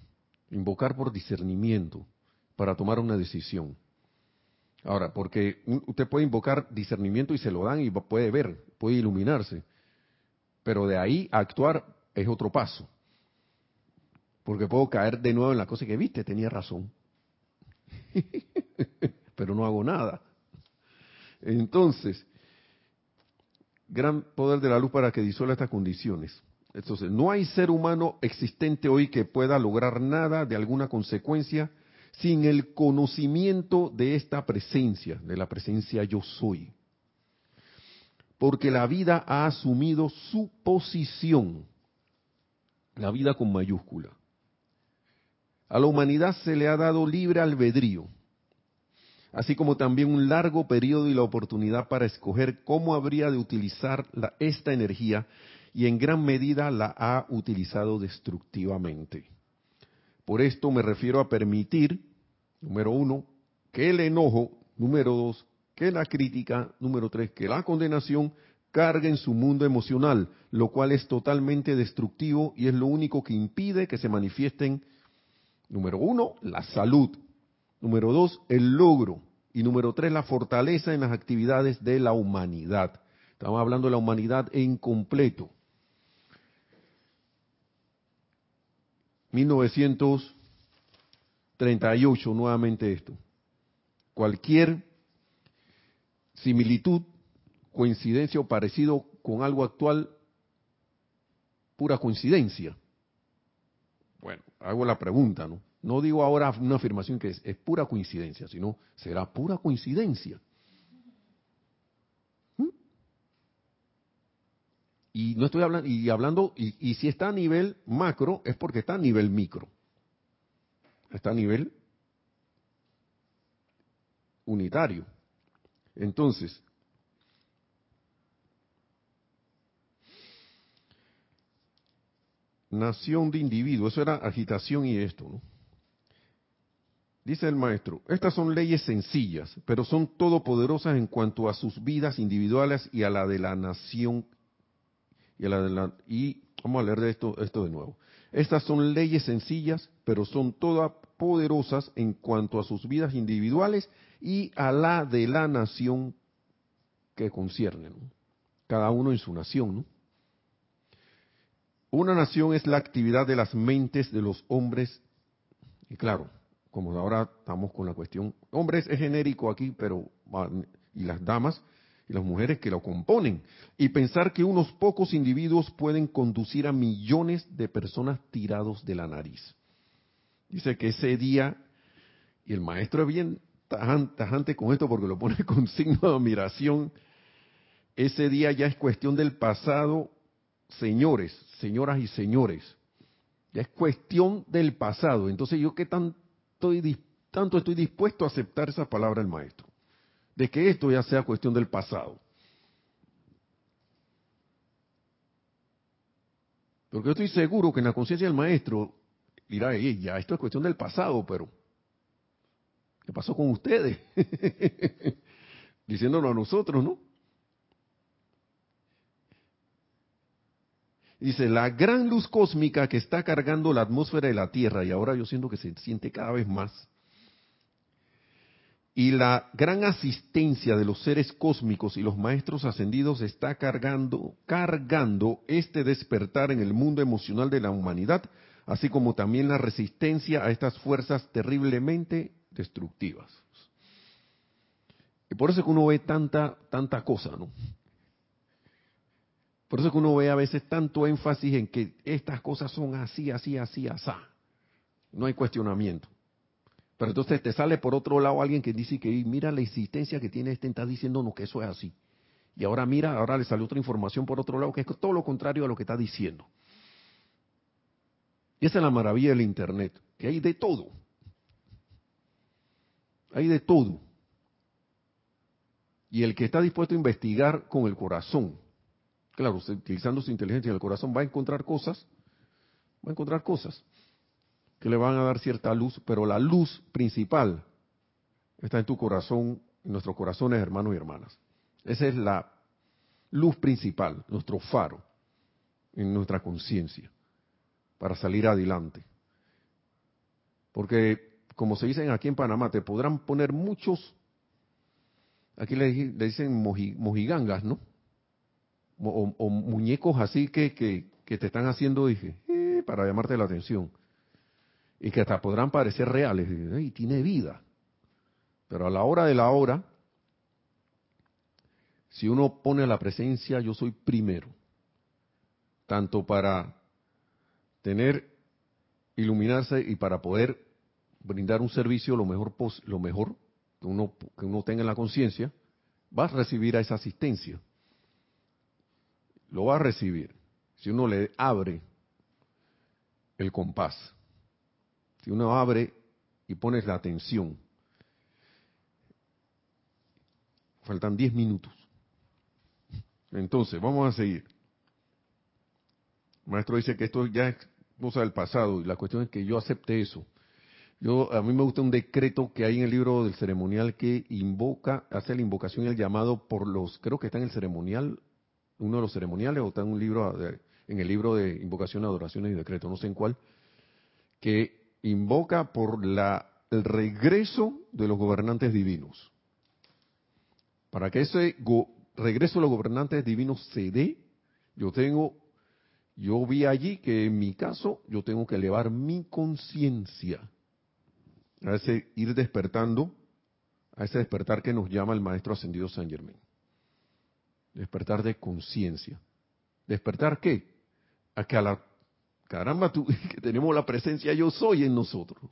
[SPEAKER 1] invocar por discernimiento para tomar una decisión. Ahora, porque usted puede invocar discernimiento y se lo dan y puede ver, puede iluminarse, pero de ahí a actuar es otro paso. Porque puedo caer de nuevo en la cosa que viste, tenía razón. pero no hago nada. Entonces, gran poder de la luz para que disuelva estas condiciones. Entonces, no hay ser humano existente hoy que pueda lograr nada de alguna consecuencia sin el conocimiento de esta presencia, de la presencia yo soy. Porque la vida ha asumido su posición, la vida con mayúscula. A la humanidad se le ha dado libre albedrío, así como también un largo periodo y la oportunidad para escoger cómo habría de utilizar esta energía y en gran medida la ha utilizado destructivamente. Por esto me refiero a permitir, número uno, que el enojo, número dos, que la crítica, número tres, que la condenación carguen su mundo emocional, lo cual es totalmente destructivo y es lo único que impide que se manifiesten, número uno, la salud, número dos, el logro, y número tres, la fortaleza en las actividades de la humanidad. Estamos hablando de la humanidad en completo. 1938, nuevamente esto. Cualquier similitud, coincidencia o parecido con algo actual, pura coincidencia. Bueno, hago la pregunta, ¿no? No digo ahora una afirmación que es, es pura coincidencia, sino será pura coincidencia. Y no estoy hablando, y hablando, y, si está a nivel macro, es porque está a nivel micro. Está a nivel unitario. Entonces, nación de individuo, eso era agitación y esto, ¿no? Dice el maestro, estas son leyes sencillas, pero son todopoderosas en cuanto a sus vidas individuales y a la de la nación y, vamos a leer de esto, esto de nuevo. Estas son leyes sencillas, pero son todas poderosas en cuanto a sus vidas individuales y a la de la nación que conciernen. Cada uno en su nación. ¿no? Una nación es la actividad de las mentes de los hombres. Y claro, como ahora estamos con la cuestión, hombres es genérico aquí, pero y las damas, las mujeres que lo componen, y pensar que unos pocos individuos pueden conducir a millones de personas tirados de la nariz. Dice que ese día, y el maestro es bien tajante con esto porque lo pone con signo de admiración. Ese día ya es cuestión del pasado, señores, señoras y señores. Ya es cuestión del pasado. Entonces, ¿yo qué tanto tanto estoy dispuesto a aceptar esa palabra del maestro? De que esto ya sea cuestión del pasado. Porque yo estoy seguro que en la conciencia del maestro dirá, ya esto es cuestión del pasado, pero ¿qué pasó con ustedes? Diciéndolo a nosotros, ¿no? Dice, la gran luz cósmica que está cargando la atmósfera de la Tierra, y ahora yo siento que se siente cada vez más, y la gran asistencia de los seres cósmicos y los maestros ascendidos está cargando, cargando este despertar en el mundo emocional de la humanidad, así como también la resistencia a estas fuerzas terriblemente destructivas. Y por eso es que uno ve tanta, tanta cosa, ¿no? Por eso es que uno ve a veces tanto énfasis en que estas cosas son así, así, así, así. No hay cuestionamiento. Pero entonces te sale por otro lado alguien que dice que mira la insistencia que tiene este, está diciéndonos que eso es así. Y ahora mira, ahora le sale otra información por otro lado que es todo lo contrario a lo que está diciendo. Y esa es la maravilla del Internet, que hay de todo. Hay de todo. Y el que está dispuesto a investigar con el corazón, claro, utilizando su inteligencia en el corazón, va a encontrar cosas, va a encontrar cosas que le van a dar cierta luz, pero la luz principal está en tu corazón, en nuestros corazones, hermanos y hermanas. Esa es la luz principal, nuestro faro en nuestra conciencia para salir adelante. Porque, como se dicen aquí en Panamá, te podrán poner muchos, aquí le, dicen mojigangas, ¿no? o, muñecos así que, que, te están haciendo, dije, eh, para llamarte la atención. Y que hasta podrán parecer reales. Y tiene vida. Pero a la hora de la hora, si uno pone la presencia, yo soy primero. Tanto para tener, iluminarse y para poder brindar un servicio lo mejor, lo mejor que uno, que uno tenga en la conciencia, vas a recibir a esa asistencia lo va a recibir si uno le abre el compás, si uno abre y pones la atención. Faltan 10 minutos. Entonces, vamos a seguir. Maestro dice que esto ya es cosa del pasado y la cuestión es que yo acepte eso. Yo, a mí me gusta un decreto que hay en el libro del ceremonial que invoca, hace la invocación y el llamado por los, creo que está en el ceremonial uno de los ceremoniales o está en un libro en el libro de invocación, adoraciones y decretos, no sé en cuál, que invoca por la, el regreso de los gobernantes divinos. Para que ese regreso de los gobernantes divinos se dé, yo tengo, yo vi allí que en mi caso yo tengo que elevar mi conciencia a ese ir despertando, a ese despertar que nos llama el maestro ascendido San Germán. Despertar de conciencia. ¿Despertar qué? A que a la caramba tú, que tenemos la presencia yo soy en nosotros.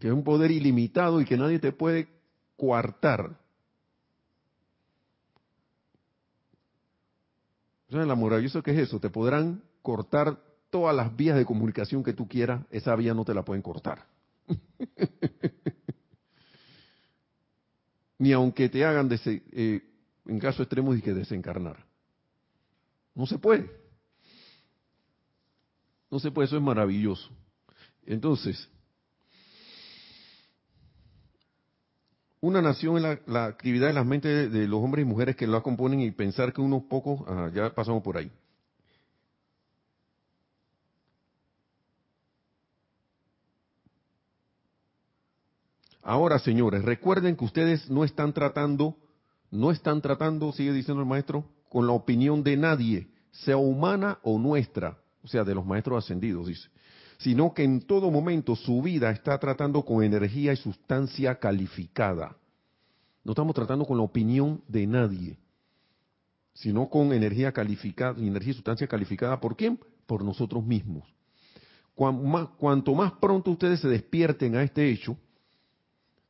[SPEAKER 1] Que es un poder ilimitado y que nadie te puede coartar. ¿Sabes la maravilloso que es eso? Te podrán cortar todas las vías de comunicación que tú quieras, esa vía no te la pueden cortar. Ni aunque te hagan eh, en caso extremo que desencarnar. No se puede. No se puede, eso es maravilloso. Entonces, una nación es la, actividad de las mentes de, los hombres y mujeres que la componen y pensar que unos pocos, ya pasamos por ahí. Ahora, señores, recuerden que ustedes no están tratando no están tratando, sigue diciendo el maestro, con la opinión de nadie, sea humana o nuestra, o sea, de los maestros ascendidos, dice, sino que en todo momento su vida está tratando con energía y sustancia calificada. No estamos tratando con la opinión de nadie, sino con energía calificada, energía y sustancia calificada. ¿Por quién? Por nosotros mismos. Cuanto más pronto ustedes se despierten a este hecho,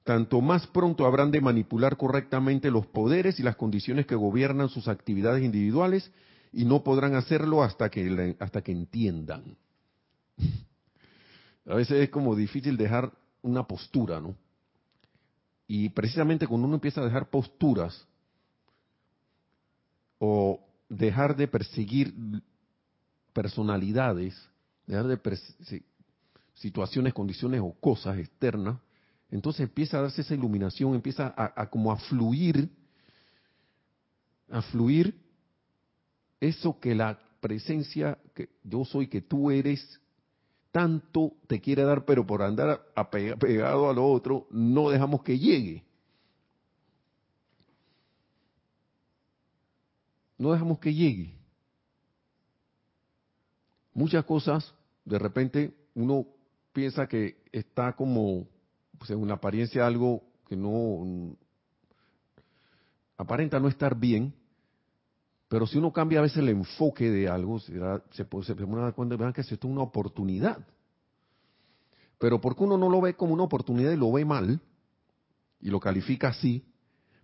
[SPEAKER 1] tanto más pronto habrán de manipular correctamente los poderes y las condiciones que gobiernan sus actividades individuales y no podrán hacerlo hasta que, hasta que entiendan. A veces es como difícil dejar una postura, ¿no? Y precisamente cuando uno empieza a dejar posturas o dejar de perseguir personalidades, dejar de perseguir situaciones, condiciones o cosas externas, entonces empieza a darse esa iluminación, empieza a, como a fluir, a fluir eso que la presencia que yo soy, que tú eres, tanto te quiere dar, pero por andar pegado a lo otro, no dejamos que llegue. No dejamos que llegue. Muchas cosas, de repente, uno piensa que está como, pues en una apariencia algo que no aparenta no estar bien, pero si uno cambia a veces el enfoque de algo, se, se, cuenta que esto es una oportunidad. Pero porque uno no lo ve como una oportunidad y lo ve mal, y lo califica así,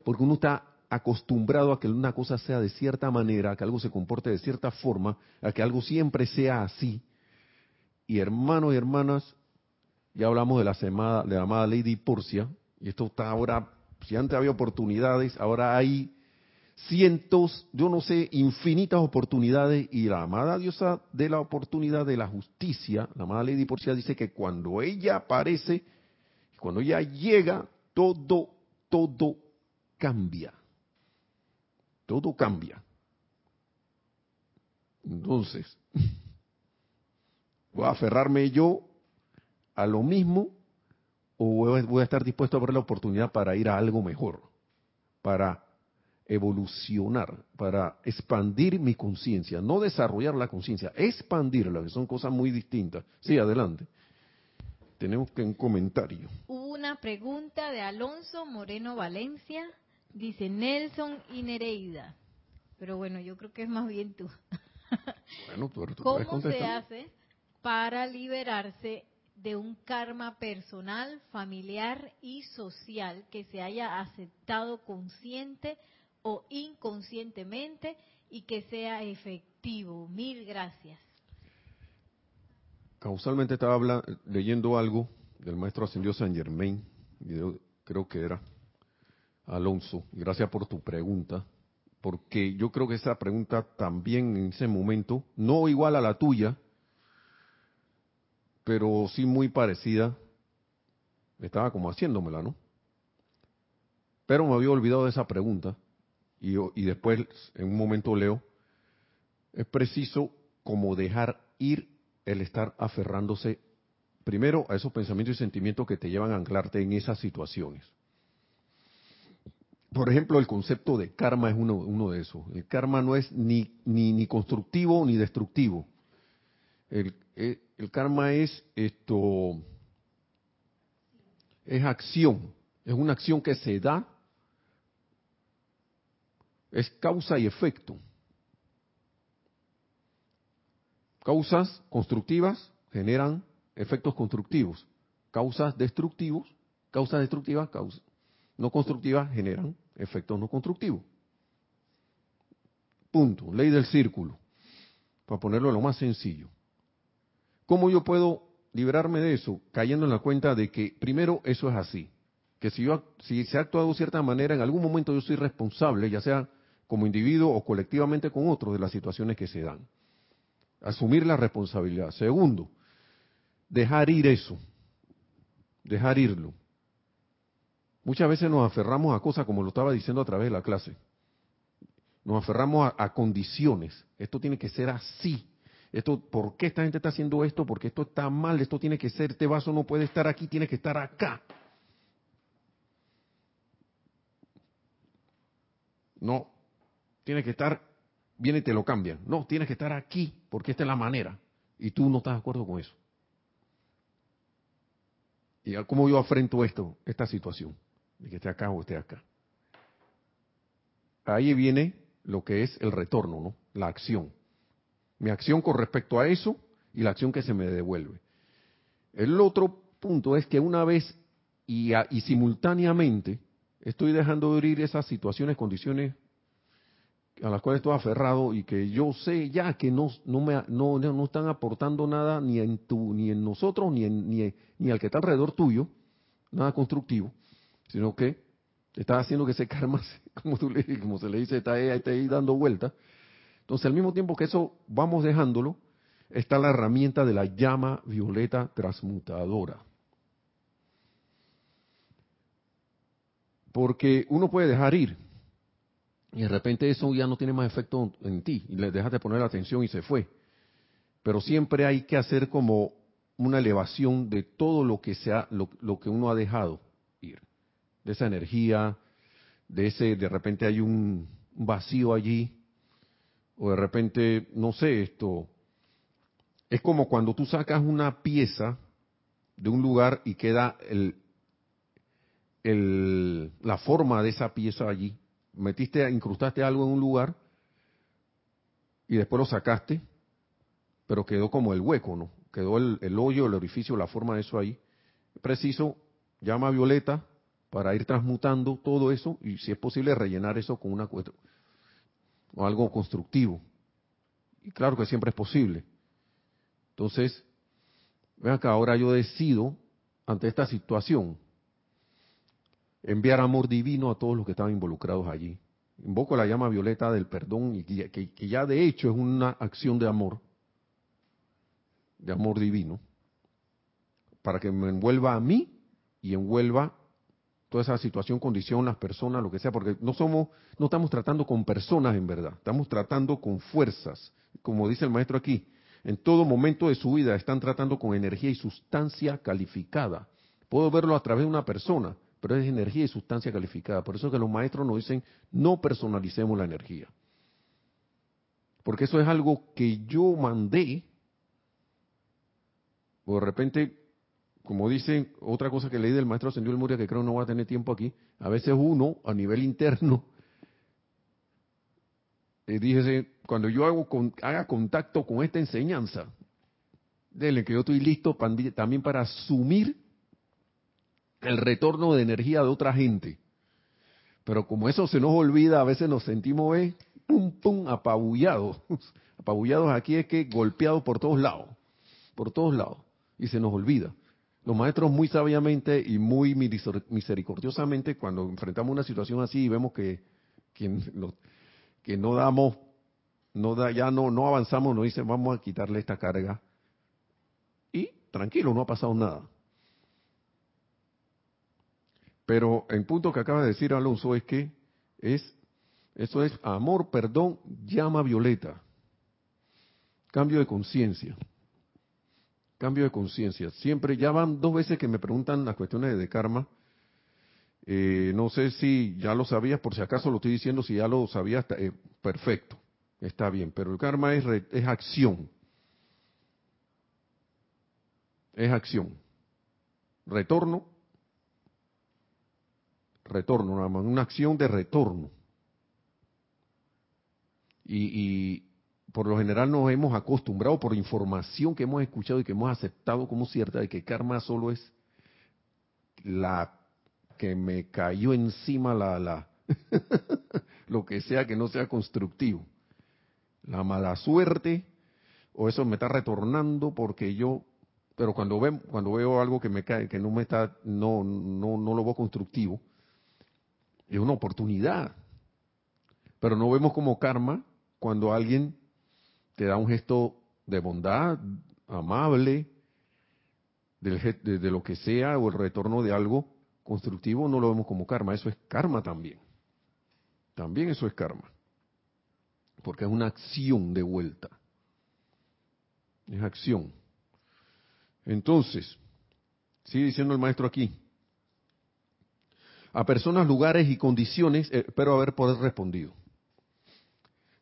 [SPEAKER 1] porque uno está acostumbrado a que una cosa sea de cierta manera, a que algo se comporte de cierta forma, a que algo siempre sea así. Y hermanos y hermanas, ya hablamos de la, semana, de la amada Lady Porcia, y esto está ahora, si antes había oportunidades, ahora hay cientos, yo no sé, infinitas oportunidades y la amada diosa de la oportunidad de la justicia, la amada Lady Porcia dice que cuando ella aparece, cuando ella llega, todo, todo cambia. Todo cambia. Entonces, voy a aferrarme yo a lo mismo o voy a estar dispuesto a ver la oportunidad para ir a algo mejor, para evolucionar, para expandir mi conciencia, no desarrollar la conciencia, expandirla, que son cosas muy distintas. Sí, adelante. Tenemos que un comentario.
[SPEAKER 2] Hubo una pregunta de Alonso Moreno Valencia, dice Nelson y Nereida. Pero bueno, yo creo que es más bien tú. Bueno, tú, ¿Cómo se hace para liberarse de un karma personal, familiar y social que se haya aceptado consciente o inconscientemente y que sea efectivo. Mil gracias.
[SPEAKER 1] Causalmente estaba leyendo algo del maestro ascendió San Germain, creo que era Alonso. Gracias por tu pregunta, porque yo creo que esa pregunta también en ese momento, no igual a la tuya, pero sí muy parecida, estaba como haciéndomela, ¿no? Pero me había olvidado de esa pregunta y, después en un momento leo, es preciso como dejar ir el estar aferrándose primero a esos pensamientos y sentimientos que te llevan a anclarte en esas situaciones. Por ejemplo, el concepto de karma es uno, uno de esos. El karma no es ni, ni, ni constructivo ni destructivo. El, eh, el, karma es esto, es acción, es una acción que se da es causa y efecto. Causas constructivas generan efectos constructivos. Causas destructivos, causas destructivas, causas no constructivas generan efectos no constructivos. Punto. Ley del círculo. Para ponerlo lo más sencillo. ¿Cómo yo puedo liberarme de eso? Cayendo en la cuenta de que primero eso es así. Que si, yo, si se ha actuado de cierta manera, en algún momento yo soy responsable, ya sea como individuo o colectivamente con otros de las situaciones que se dan. Asumir la responsabilidad. Segundo, dejar ir eso, dejar irlo. Muchas veces nos aferramos a cosas como lo estaba diciendo a través de la clase. Nos aferramos a, condiciones. Esto tiene que ser así. Esto, ¿por qué esta gente está haciendo esto? Porque esto está mal. Esto tiene que ser. Este vaso no puede estar aquí. Tiene que estar acá. No, tiene que estar, viene y te lo cambian. No, tienes que estar aquí, porque esta es la manera. Y tú no estás de acuerdo con eso. ¿Y cómo yo afrento esto, esta situación? De que esté acá o esté acá. Ahí viene lo que es el retorno, ¿no? La acción. Mi acción con respecto a eso y la acción que se me devuelve. El otro punto es que una vez y, y simultáneamente estoy dejando de ir esas situaciones, condiciones a las cuales estoy aferrado y que yo sé ya que no, no, me, no, no están aportando nada ni en tu, ni en nosotros, ni, en, ni, ni al que está alrededor tuyo, nada constructivo, sino que está haciendo que ese karma, como, tú le, como se le dice, está ahí, está ahí dando vuelta. Entonces, al mismo tiempo que eso vamos dejándolo, está la herramienta de la llama violeta transmutadora. Porque uno puede dejar ir, y de repente eso ya no tiene más efecto en ti, y le dejas de poner atención y se fue. Pero siempre hay que hacer como una elevación de todo lo que sea, lo, lo que uno ha dejado ir, de esa energía, de ese, de repente hay un vacío allí, o de repente, no sé, esto, es como cuando tú sacas una pieza de un lugar y queda el, el, la forma de esa pieza allí. Metiste, incrustaste algo en un lugar y después lo sacaste, pero quedó como el hueco, ¿no? Quedó el, hoyo, el orificio, la forma de eso ahí. Preciso, llama violeta para ir transmutando todo eso y si es posible rellenar eso con una o algo constructivo. Y claro que siempre es posible. Entonces, vean que ahora yo decido, ante esta situación, enviar amor divino a todos los que estaban involucrados allí. Invoco la llama violeta del perdón y que, ya de hecho es una acción de amor, de amor divino, para que me envuelva a mí y envuelva toda esa situación, condición, las personas, lo que sea, porque no somos, no estamos tratando con personas en verdad, estamos tratando con fuerzas, como dice el maestro aquí, en todo momento de su vida están tratando con energía y sustancia calificada. Puedo verlo a través de una persona, pero es energía y sustancia calificada. Por eso que los maestros nos dicen, no personalicemos la energía. Porque eso es algo que yo mandé, o de repente, como dicen, otra cosa que leí del maestro Ascendió el Muria, que creo no va a tener tiempo aquí, a veces uno, a nivel interno, eh, cuando yo hago haga contacto con esta enseñanza, dele que yo estoy listo también para asumir el retorno de energía de otra gente. Pero como eso se nos olvida, a veces nos sentimos eh, pum, pum, apabullados. Apabullados aquí es que golpeados por todos lados, por todos lados. Y se nos olvida. Los maestros muy sabiamente y muy misericordiosamente, cuando enfrentamos una situación así y vemos que, que, que no damos no da, ya no, no avanzamos, nos dicen vamos a quitarle esta carga. Y tranquilo, no ha pasado nada. Pero el punto que acaba de decir Alonso es que es, eso es amor, perdón, llama violeta. Cambio de conciencia. Cambio de conciencia. Siempre, ya van dos veces que me preguntan las cuestiones de karma. Eh, no sé si ya lo sabías, por si acaso lo estoy diciendo, si ya lo sabías, eh, perfecto. Está bien, pero el karma es, es acción. Es acción. Retorno. Retorno, nada. Una acción de retorno. Y, y por lo general nos hemos acostumbrado por información que hemos escuchado y que hemos aceptado como cierta de que karma solo es la que me cayó encima la, la lo que sea que no sea constructivo la mala suerte, o eso me está retornando porque yo, pero cuando veo, cuando veo algo que me cae, que no me está, no, no, no lo veo constructivo, es una oportunidad. Pero no vemos como karma cuando alguien te da un gesto de bondad, amable, de, lo que sea, o el retorno de algo constructivo, no lo vemos como karma. Eso es karma también. También eso es karma porque es una acción de vuelta. Es acción. Entonces, sigue diciendo el maestro aquí, a personas, lugares y condiciones, eh, espero haber poder respondido.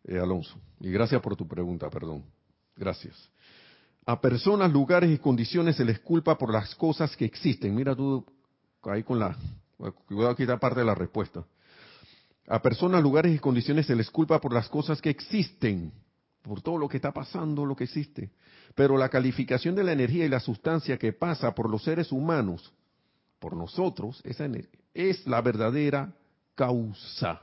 [SPEAKER 1] Eh, Alonso, y gracias por tu pregunta, perdón. Gracias. A personas, lugares y condiciones se les culpa por las cosas que existen. Mira tú ahí con la... Voy a quitar parte de la respuesta. A personas, lugares y condiciones se les culpa por las cosas que existen, por todo lo que está pasando, lo que existe. Pero la calificación de la energía y la sustancia que pasa por los seres humanos por nosotros, esa es la verdadera causa.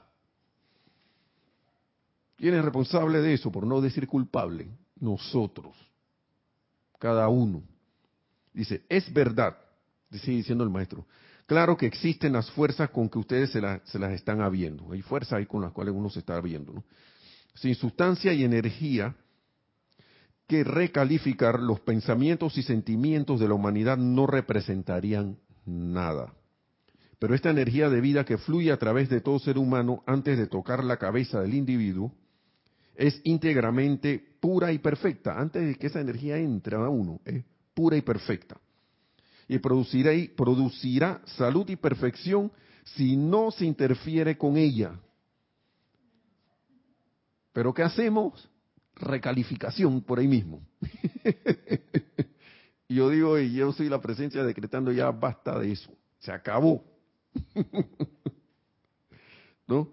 [SPEAKER 1] ¿Quién es responsable de eso? Por no decir culpable. Nosotros. Cada uno. Dice, es verdad, sigue diciendo el maestro. Claro que existen las fuerzas con que ustedes se, se las están habiendo. Hay fuerzas ahí con las cuales uno se está viendo. ¿no? Sin sustancia y energía que recalificar los pensamientos y sentimientos de la humanidad no representarían nada. Pero esta energía de vida que fluye a través de todo ser humano antes de tocar la cabeza del individuo es íntegramente pura y perfecta. Antes de que esa energía entre a uno, es pura y perfecta. Y producirá, y producirá salud y perfección si no se interfiere con ella. Pero ¿qué hacemos? Recalificación por ahí mismo. yo digo, y yo soy la presencia decretando ya basta de eso. Se acabó. ¿No?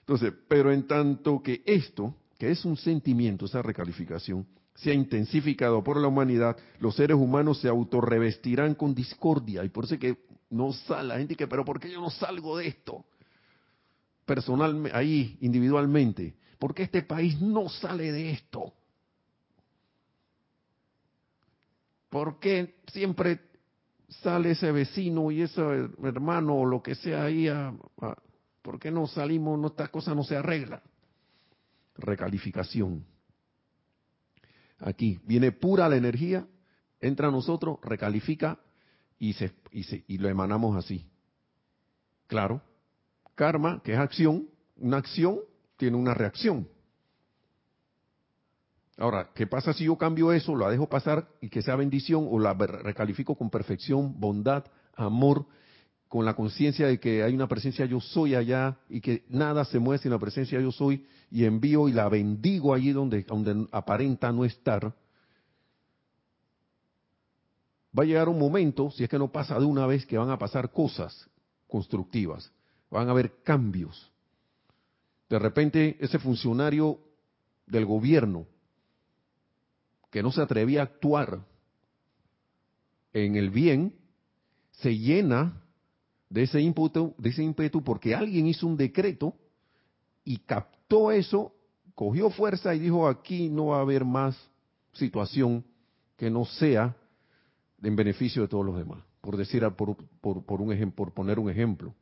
[SPEAKER 1] Entonces, pero en tanto que esto, que es un sentimiento, esa recalificación, se ha intensificado por la humanidad, los seres humanos se autorrevestirán con discordia. Y por eso que no sale la gente que, pero ¿por qué yo no salgo de esto? Personalmente, ahí, individualmente. ¿Por qué este país no sale de esto? ¿Por qué siempre sale ese vecino y ese hermano o lo que sea ahí, a, ¿por qué no salimos, no, esta cosa no se arregla? Recalificación. Aquí viene pura la energía, entra a nosotros, recalifica y, se, y, se, y lo emanamos así. Claro, karma, que es acción, una acción tiene una reacción. Ahora, ¿qué pasa si yo cambio eso, la dejo pasar y que sea bendición o la recalifico con perfección, bondad, amor, con la conciencia de que hay una presencia yo soy allá y que nada se mueve sin la presencia yo soy y envío y la bendigo allí donde, donde aparenta no estar? Va a llegar un momento, si es que no pasa de una vez, que van a pasar cosas constructivas, van a haber cambios. De repente ese funcionario del gobierno que no se atrevía a actuar en el bien, se llena de ese ímpetu, de ese ímpetu porque alguien hizo un decreto y captó eso, cogió fuerza y dijo aquí no va a haber más situación que no sea en beneficio de todos los demás, por decir por, por, un ejemplo, por poner un ejemplo.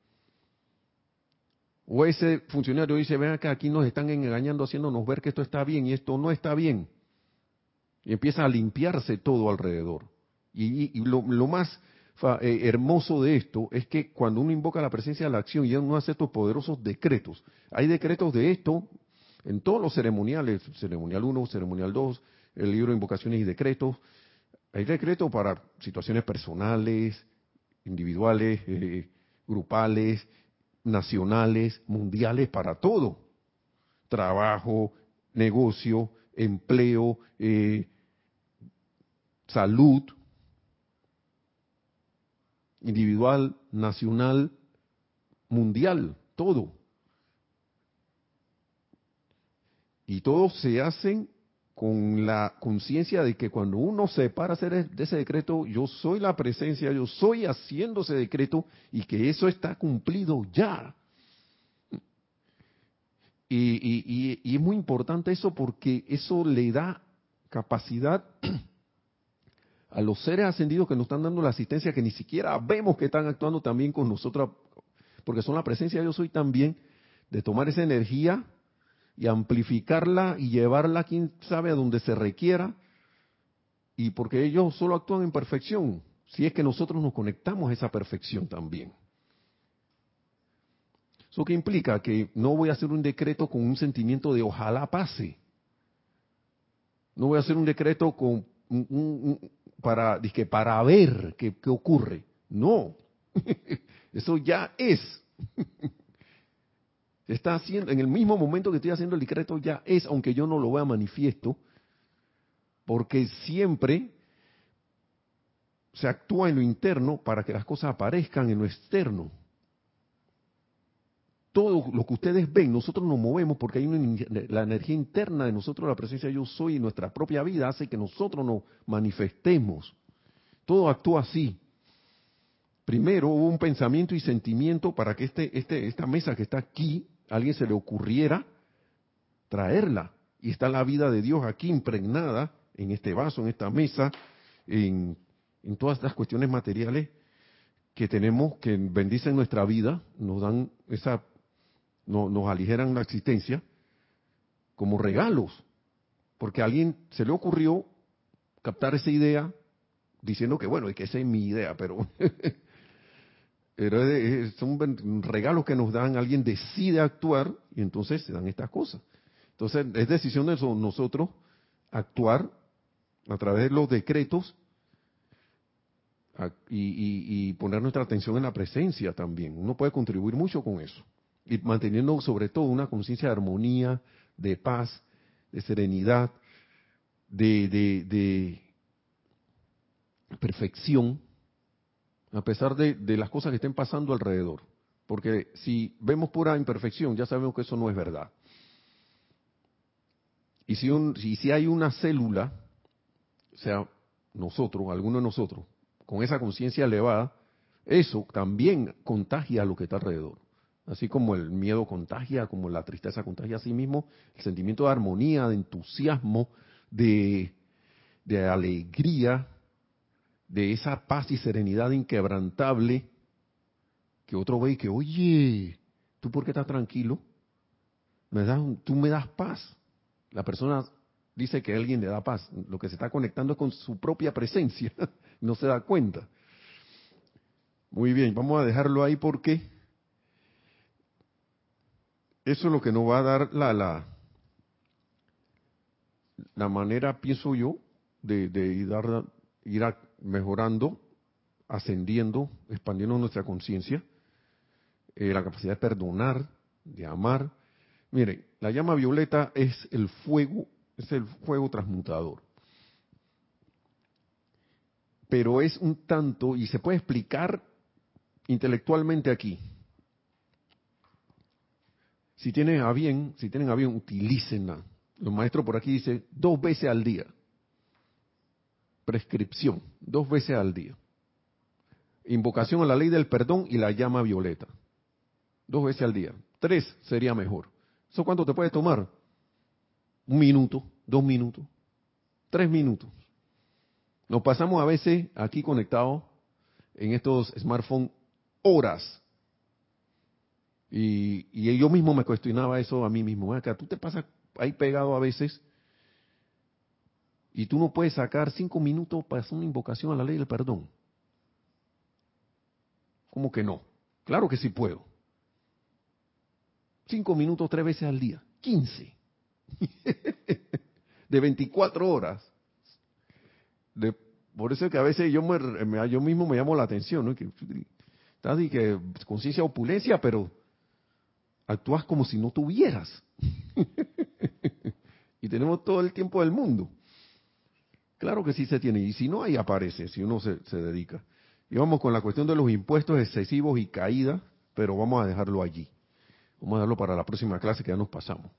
[SPEAKER 1] O ese funcionario dice, ven acá, aquí nos están engañando, haciéndonos ver que esto está bien y esto no está bien. Y empieza a limpiarse todo alrededor. Y, lo, más eh, hermoso de esto es que cuando uno invoca la presencia de la acción y uno hace estos poderosos decretos, hay decretos de esto en todos los ceremoniales, ceremonial 1, ceremonial 2, el libro de invocaciones y decretos, hay decretos para situaciones personales, individuales, eh, grupales, nacionales, mundiales, para todo. Trabajo, negocio, empleo, eh, salud, individual, nacional, mundial, todo. Y todos se hacen con la conciencia de que cuando uno se para hacer de ese decreto, yo soy la presencia, yo soy haciendo ese decreto y que eso está cumplido ya. Y, y es muy importante eso porque eso le da capacidad a los seres ascendidos que nos están dando la asistencia, que ni siquiera vemos que están actuando también con nosotros, porque son la presencia de yo soy también, de tomar esa energía y amplificarla y llevarla, quién sabe, a donde se requiera, y porque ellos solo actúan en perfección, si es que nosotros nos conectamos a esa perfección también. ¿Eso qué implica? Que no voy a hacer un decreto con un sentimiento de ojalá pase. No voy a hacer un decreto con un, para, para ver qué, qué ocurre. No, eso ya es. Está haciendo, en el mismo momento que estoy haciendo el decreto, ya es, aunque yo no lo vea manifiesto, porque siempre se actúa en lo interno para que las cosas aparezcan en lo externo todo lo que ustedes ven, nosotros nos movemos porque hay una, la energía interna de nosotros, la presencia de yo soy y nuestra propia vida hace que nosotros nos manifestemos. Todo actúa así. primero hubo un pensamiento y sentimiento para que este, este, esta mesa que está aquí, a alguien se le ocurriera traerla. Y está la vida de Dios aquí impregnada en este vaso, en esta mesa, en, en todas estas cuestiones materiales que tenemos, que bendicen nuestra vida, nos dan esa, no, nos aligeran la existencia como regalos. Porque a alguien se le ocurrió captar esa idea diciendo que bueno, es que esa es mi idea, pero son regalos que nos dan, alguien decide actuar y entonces se dan estas cosas. Entonces es decisión de nosotros actuar a través de los decretos y, poner nuestra atención en la presencia también. Uno puede contribuir mucho con eso. Y manteniendo sobre todo una conciencia de armonía, de paz, de serenidad, de, perfección, a pesar de, las cosas que estén pasando alrededor. Porque si vemos pura imperfección, ya sabemos que eso no es verdad. Y si, un, y si hay una célula, o sea, nosotros, alguno de nosotros, con esa conciencia elevada, eso también contagia a lo que está alrededor. Así como el miedo contagia, como la tristeza contagia a sí mismo, el sentimiento de armonía, de entusiasmo, de, alegría, de esa paz y serenidad inquebrantable, que otro ve y que, oye, ¿tú por qué estás tranquilo? Me das, tú me das paz. La persona dice que alguien le da paz. Lo que se está conectando es con su propia presencia. no se da cuenta. Muy bien, vamos a dejarlo ahí porque eso es lo que nos va a dar la, la, la manera, pienso yo, de, ir, ir mejorando, ascendiendo, expandiendo nuestra conciencia, eh, la capacidad de perdonar, de amar. Mire, la llama violeta es el fuego, es el fuego transmutador pero es un tanto, y se puede explicar intelectualmente aquí. Si tienen a bien, si tienen a bien, utilícenla. Los maestros por aquí dicen dos veces al día. Prescripción, dos veces al día. Invocación a la ley del perdón y la llama violeta. Dos veces al día. Tres sería mejor. ¿Eso cuánto te puede tomar? Un minuto, dos minutos, tres minutos. Nos pasamos a veces aquí conectados en estos smartphones horas. Y, yo mismo me cuestionaba eso a mí mismo. Acá tú te pasas ahí pegado a veces y tú no puedes sacar cinco minutos para hacer una invocación a la ley del perdón. ¿Cómo que no? Claro que sí puedo. Cinco minutos tres veces al día. Quince. de 24 horas por eso es que a veces yo, me, yo mismo me llamo la atención, ¿no? Que, estás y que conciencia opulencia, pero actúas como si no tuvieras. y tenemos todo el tiempo del mundo. Claro que sí se tiene, y si no, ahí aparece, si uno se, se dedica. Y vamos con la cuestión de los impuestos excesivos y caídas, pero vamos a dejarlo allí. Vamos a dejarlo para la próxima clase que ya nos pasamos.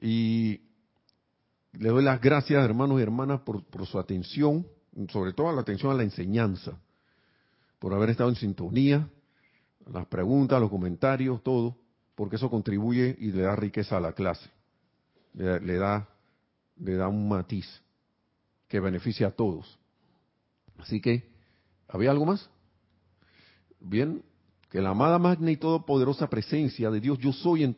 [SPEAKER 1] Y le doy las gracias, hermanos y hermanas, por, su atención, sobre todo la atención a la enseñanza, por haber estado en sintonía, las preguntas, los comentarios, todo, porque eso contribuye y le da riqueza a la clase, le, da, le da un matiz que beneficia a todos. Así que, ¿había algo más? Bien, que la amada magna y todopoderosa presencia de Dios, yo soy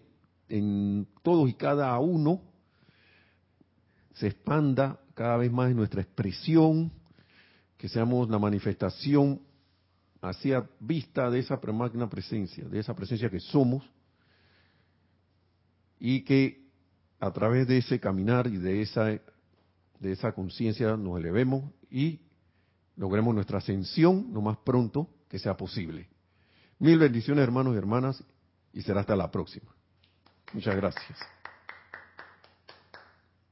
[SPEAKER 1] en, todos y cada uno, se expanda cada vez más en nuestra expresión, que seamos la manifestación hacia vista de esa premagna presencia, de esa presencia que somos, y que a través de ese caminar y de esa, de esa conciencia nos elevemos y logremos nuestra ascensión lo más pronto que sea posible. Mil bendiciones hermanos y hermanas y será hasta la próxima. Muchas gracias.